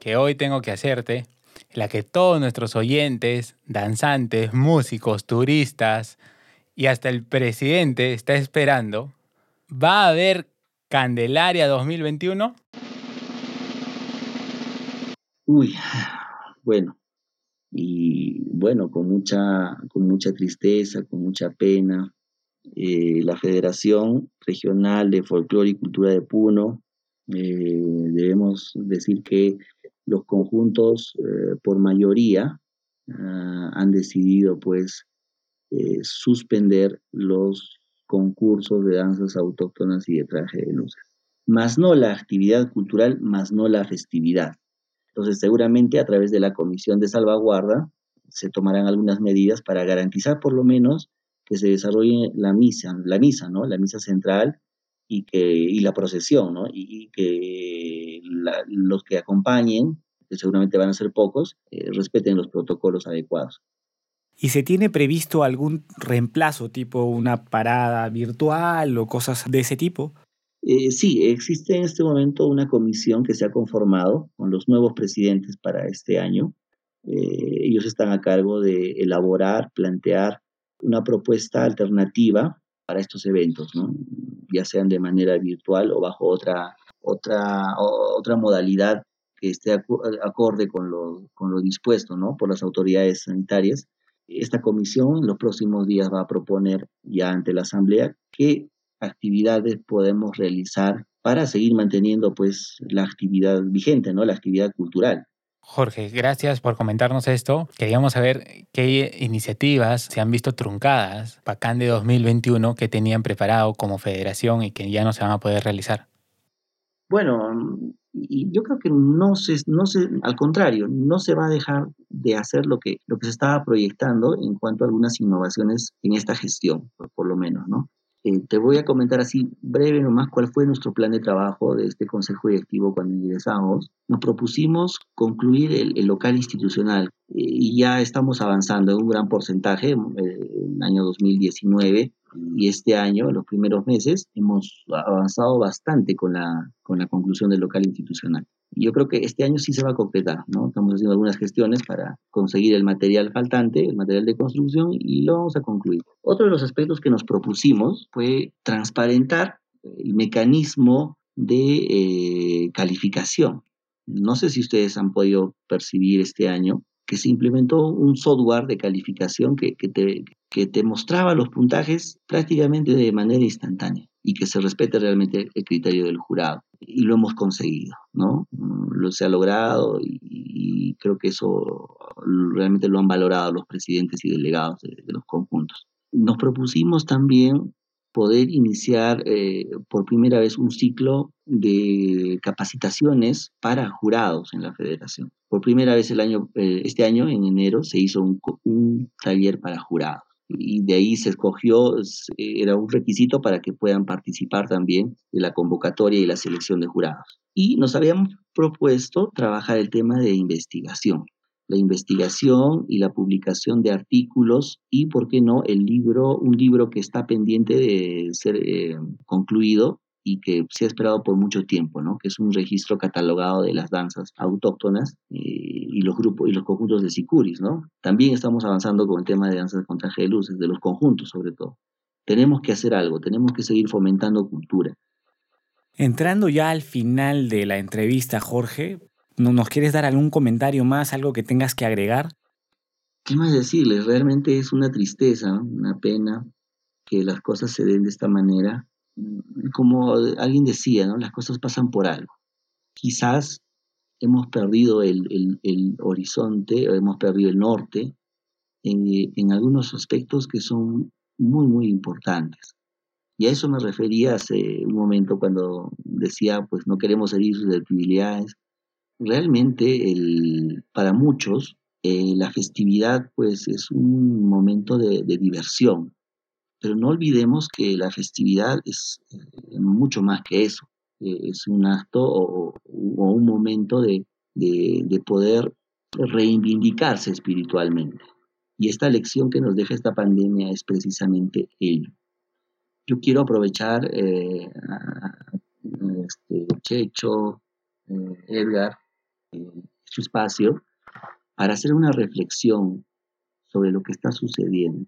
que hoy tengo que hacerte, la que todos nuestros oyentes, danzantes, músicos, turistas y hasta el presidente está esperando, ¿va a haber Candelaria 2021? Uy, bueno, y bueno, con mucha, con mucha tristeza, con mucha pena, eh, la Federación Regional de Folclore y Cultura de Puno, eh, debemos decir que los conjuntos eh, por mayoría ah, han decidido pues suspender los concursos de danzas autóctonas y de traje de luces, más no la actividad cultural, más no la festividad. Entonces, seguramente a través de la Comisión de Salvaguarda se tomarán algunas medidas para garantizar por lo menos que se desarrolle la misa, la misa, ¿no? La misa central y, que, y la procesión, ¿no? Y, que los que acompañen, que seguramente van a ser pocos, eh, respeten los protocolos adecuados. ¿Y se tiene previsto algún reemplazo, tipo una parada virtual o cosas de ese tipo? Eh, sí, existe en este momento una comisión que se ha conformado con los nuevos presidentes para este año. eh, ellos están a cargo de elaborar, plantear una propuesta alternativa para estos eventos, ¿no? ya sean de manera virtual o bajo otra, otra, otra modalidad que esté acorde con lo, con lo dispuesto ¿no? por las autoridades sanitarias. Esta comisión en los próximos días va a proponer ya ante la Asamblea qué actividades podemos realizar para seguir manteniendo pues la actividad vigente, ¿no? la actividad cultural. Jorge, gracias por comentarnos esto. Queríamos saber qué iniciativas se han visto truncadas para de 2021 que tenían preparado como federación y que ya no se van a poder realizar. Bueno, yo creo que no se, no se, al contrario, no se va a dejar de hacer lo que, lo que se estaba proyectando en cuanto a algunas innovaciones en esta gestión, por lo menos, ¿no? Eh, te voy a comentar así breve nomás cuál fue nuestro plan de trabajo de este Consejo Directivo cuando ingresamos. Nos propusimos concluir el, local institucional eh, y ya estamos avanzando en un gran porcentaje. Eh, en el año 2019 y este año, en los primeros meses, hemos avanzado bastante con la, con la conclusión del local institucional. Yo creo que este año sí se va a concretar, ¿no? Estamos haciendo algunas gestiones para conseguir el material faltante, el material de construcción, y lo vamos a concluir. Otro de los aspectos que nos propusimos fue transparentar el mecanismo de eh, calificación. No sé si ustedes han podido percibir este año que se implementó un software de calificación que, que, te, que te mostraba los puntajes prácticamente de manera instantánea y que se respete realmente el criterio del jurado. Y lo hemos conseguido, ¿no? Mm, lo se ha logrado y, creo que eso realmente lo han valorado los presidentes y delegados de, los conjuntos. Nos propusimos también poder iniciar eh, por primera vez un ciclo de capacitaciones para jurados en la federación. Por primera vez el año, eh, este año, en enero, se hizo un, un taller para jurados y de ahí se escogió, era un requisito para que puedan participar también de la convocatoria y la selección de jurados. Y nos habíamos propuesto trabajar el tema de investigación, la investigación y la publicación de artículos y, ¿por qué no?, el libro, un libro que está pendiente de ser eh, concluido y que se ha esperado por mucho tiempo, ¿no? que es un registro catalogado de las danzas autóctonas eh, y los grupos y los conjuntos de sicuris. ¿no? También estamos avanzando con el tema de danzas con traje de luces, de los conjuntos sobre todo. Tenemos que hacer algo, tenemos que seguir fomentando cultura. Entrando ya al final de la entrevista, Jorge, ¿nos quieres dar algún comentario más, algo que tengas que agregar? ¿Qué más decirles? Realmente es una tristeza, una pena que las cosas se den de esta manera como alguien decía, ¿no? las cosas pasan por algo. Quizás hemos perdido el, horizonte, hemos perdido el norte en, algunos aspectos que son muy, muy importantes. Y a eso me refería hace un momento cuando decía, pues no queremos herir susceptibilidades. Realmente, el, para muchos, eh, la festividad pues es un momento de diversión, pero no olvidemos que la festividad es eh, mucho más que eso. Eh, es un acto o, un momento de, poder reivindicarse espiritualmente. Y esta lección que nos deja esta pandemia es precisamente ello. Yo quiero aprovechar eh, a, este, Checho, Edgar, su espacio, para hacer una reflexión sobre lo que está sucediendo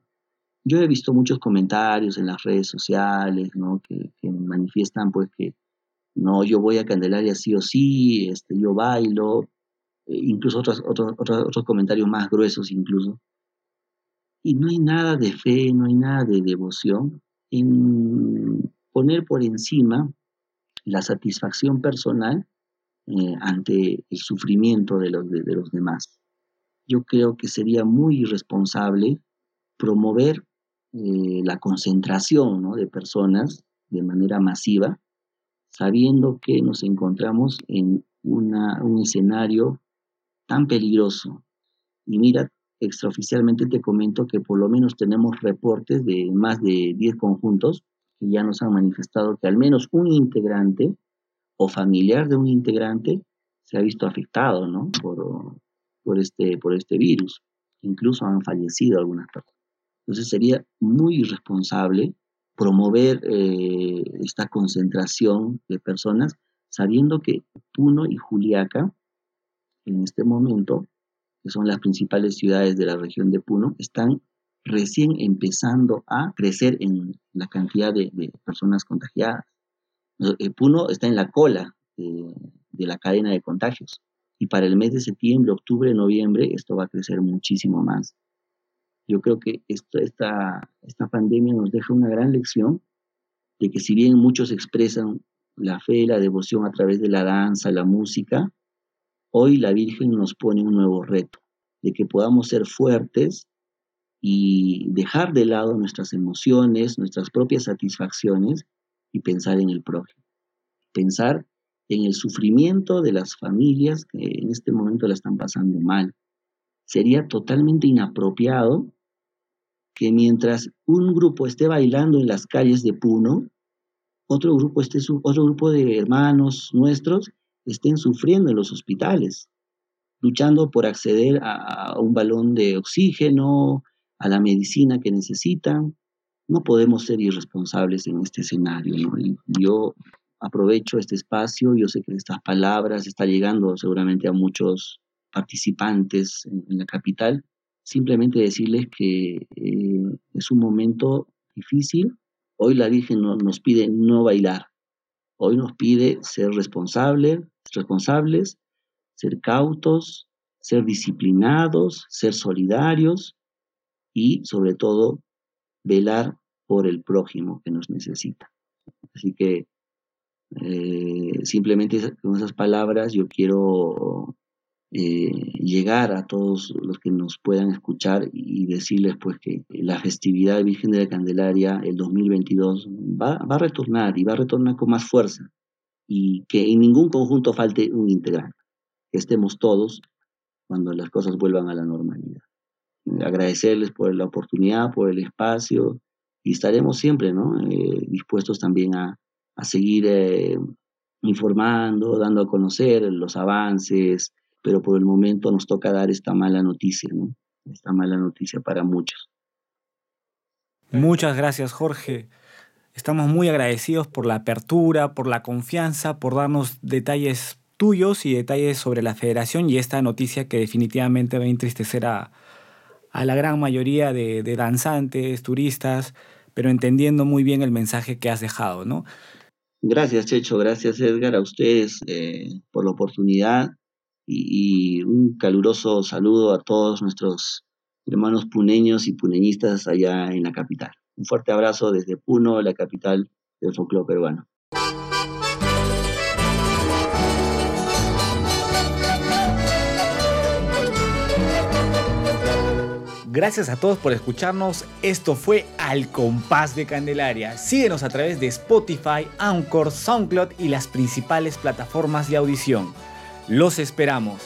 yo he visto muchos comentarios en las redes sociales, ¿no? Que, manifiestan, pues, que no, yo voy a Candelaria sí o sí, este, yo bailo, eh, incluso otros, otros, otros, comentarios más gruesos incluso. Y no hay nada de fe, no hay nada de devoción en poner por encima la satisfacción personal eh, ante el sufrimiento de los, de los demás. Yo creo que sería muy irresponsable promover eh, la concentración de personas de manera masiva, sabiendo que nos encontramos en un escenario tan peligroso. Y mira, extraoficialmente te comento que por lo menos tenemos reportes de más de 10 conjuntos que ya nos han manifestado que al menos un integrante o familiar de un integrante se ha visto afectado por, por, este, por este virus. Incluso han fallecido algunas personas. Entonces sería muy irresponsable promover eh, esta concentración de personas sabiendo que Puno y Juliaca en este momento que son las principales ciudades de la región de Puno, están recién empezando a crecer en la cantidad de, personas contagiadas. Eh, Puno está en la cola de, la cadena de contagios y para el mes de septiembre, octubre, noviembre esto va a crecer muchísimo más. Yo creo que esta, esta pandemia nos deja una gran lección de que si bien muchos expresan la fe la devoción a través de la danza, la música, hoy la Virgen nos pone un nuevo reto, de que podamos ser fuertes y dejar de lado nuestras emociones, nuestras propias satisfacciones y pensar en el prójimo. Pensar en el sufrimiento de las familias que en este momento la están pasando mal. Sería totalmente inapropiado que mientras un grupo esté bailando en las calles de Puno, otro grupo, esté, otro grupo de hermanos nuestros estén sufriendo en los hospitales, luchando por acceder a, un balón de oxígeno, a la medicina que necesitan. No podemos ser irresponsables en este escenario. yo aprovecho este espacio, yo sé que estas palabras están llegando seguramente a muchos participantes en, la capital, simplemente decirles que eh, es un momento difícil. Hoy la Virgen nos pide no bailar, hoy nos pide ser responsables, responsables, ser cautos, ser disciplinados, ser solidarios y sobre todo velar por el prójimo que nos necesita. Así que eh, simplemente con esas palabras yo quiero eh, llegar a todos los que nos puedan escuchar y decirles pues que la festividad Virgen de la Candelaria el 2022 va, va a retornar y va a retornar con más fuerza y que en ningún conjunto falte un integrante, que estemos todos cuando las cosas vuelvan a la normalidad. Agradecerles por la oportunidad, por el espacio y estaremos siempre ¿no? Eh, dispuestos también a, a seguir eh, informando, dando a conocer los avances, pero por el momento nos toca dar esta mala noticia, ¿no? esta mala noticia para muchos. Muchas gracias, Jorge. Estamos muy agradecidos por la apertura, por la confianza, por darnos detalles tuyos y detalles sobre la federación y esta noticia que definitivamente va a entristecer a, la gran mayoría de, danzantes, turistas, pero entendiendo muy bien el mensaje que has dejado, ¿no? Gracias, Checho, gracias, Edgar, a ustedes eh, por la oportunidad y, un caluroso saludo a todos nuestros hermanos puneños y puneñistas allá en la capital. Un fuerte abrazo desde Puno, la capital del folclore peruano. Gracias a todos por escucharnos. Esto fue Al Compás de Candelaria. Síguenos a través de Spotify, Anchor, SoundCloud y las principales plataformas de audición. Los esperamos.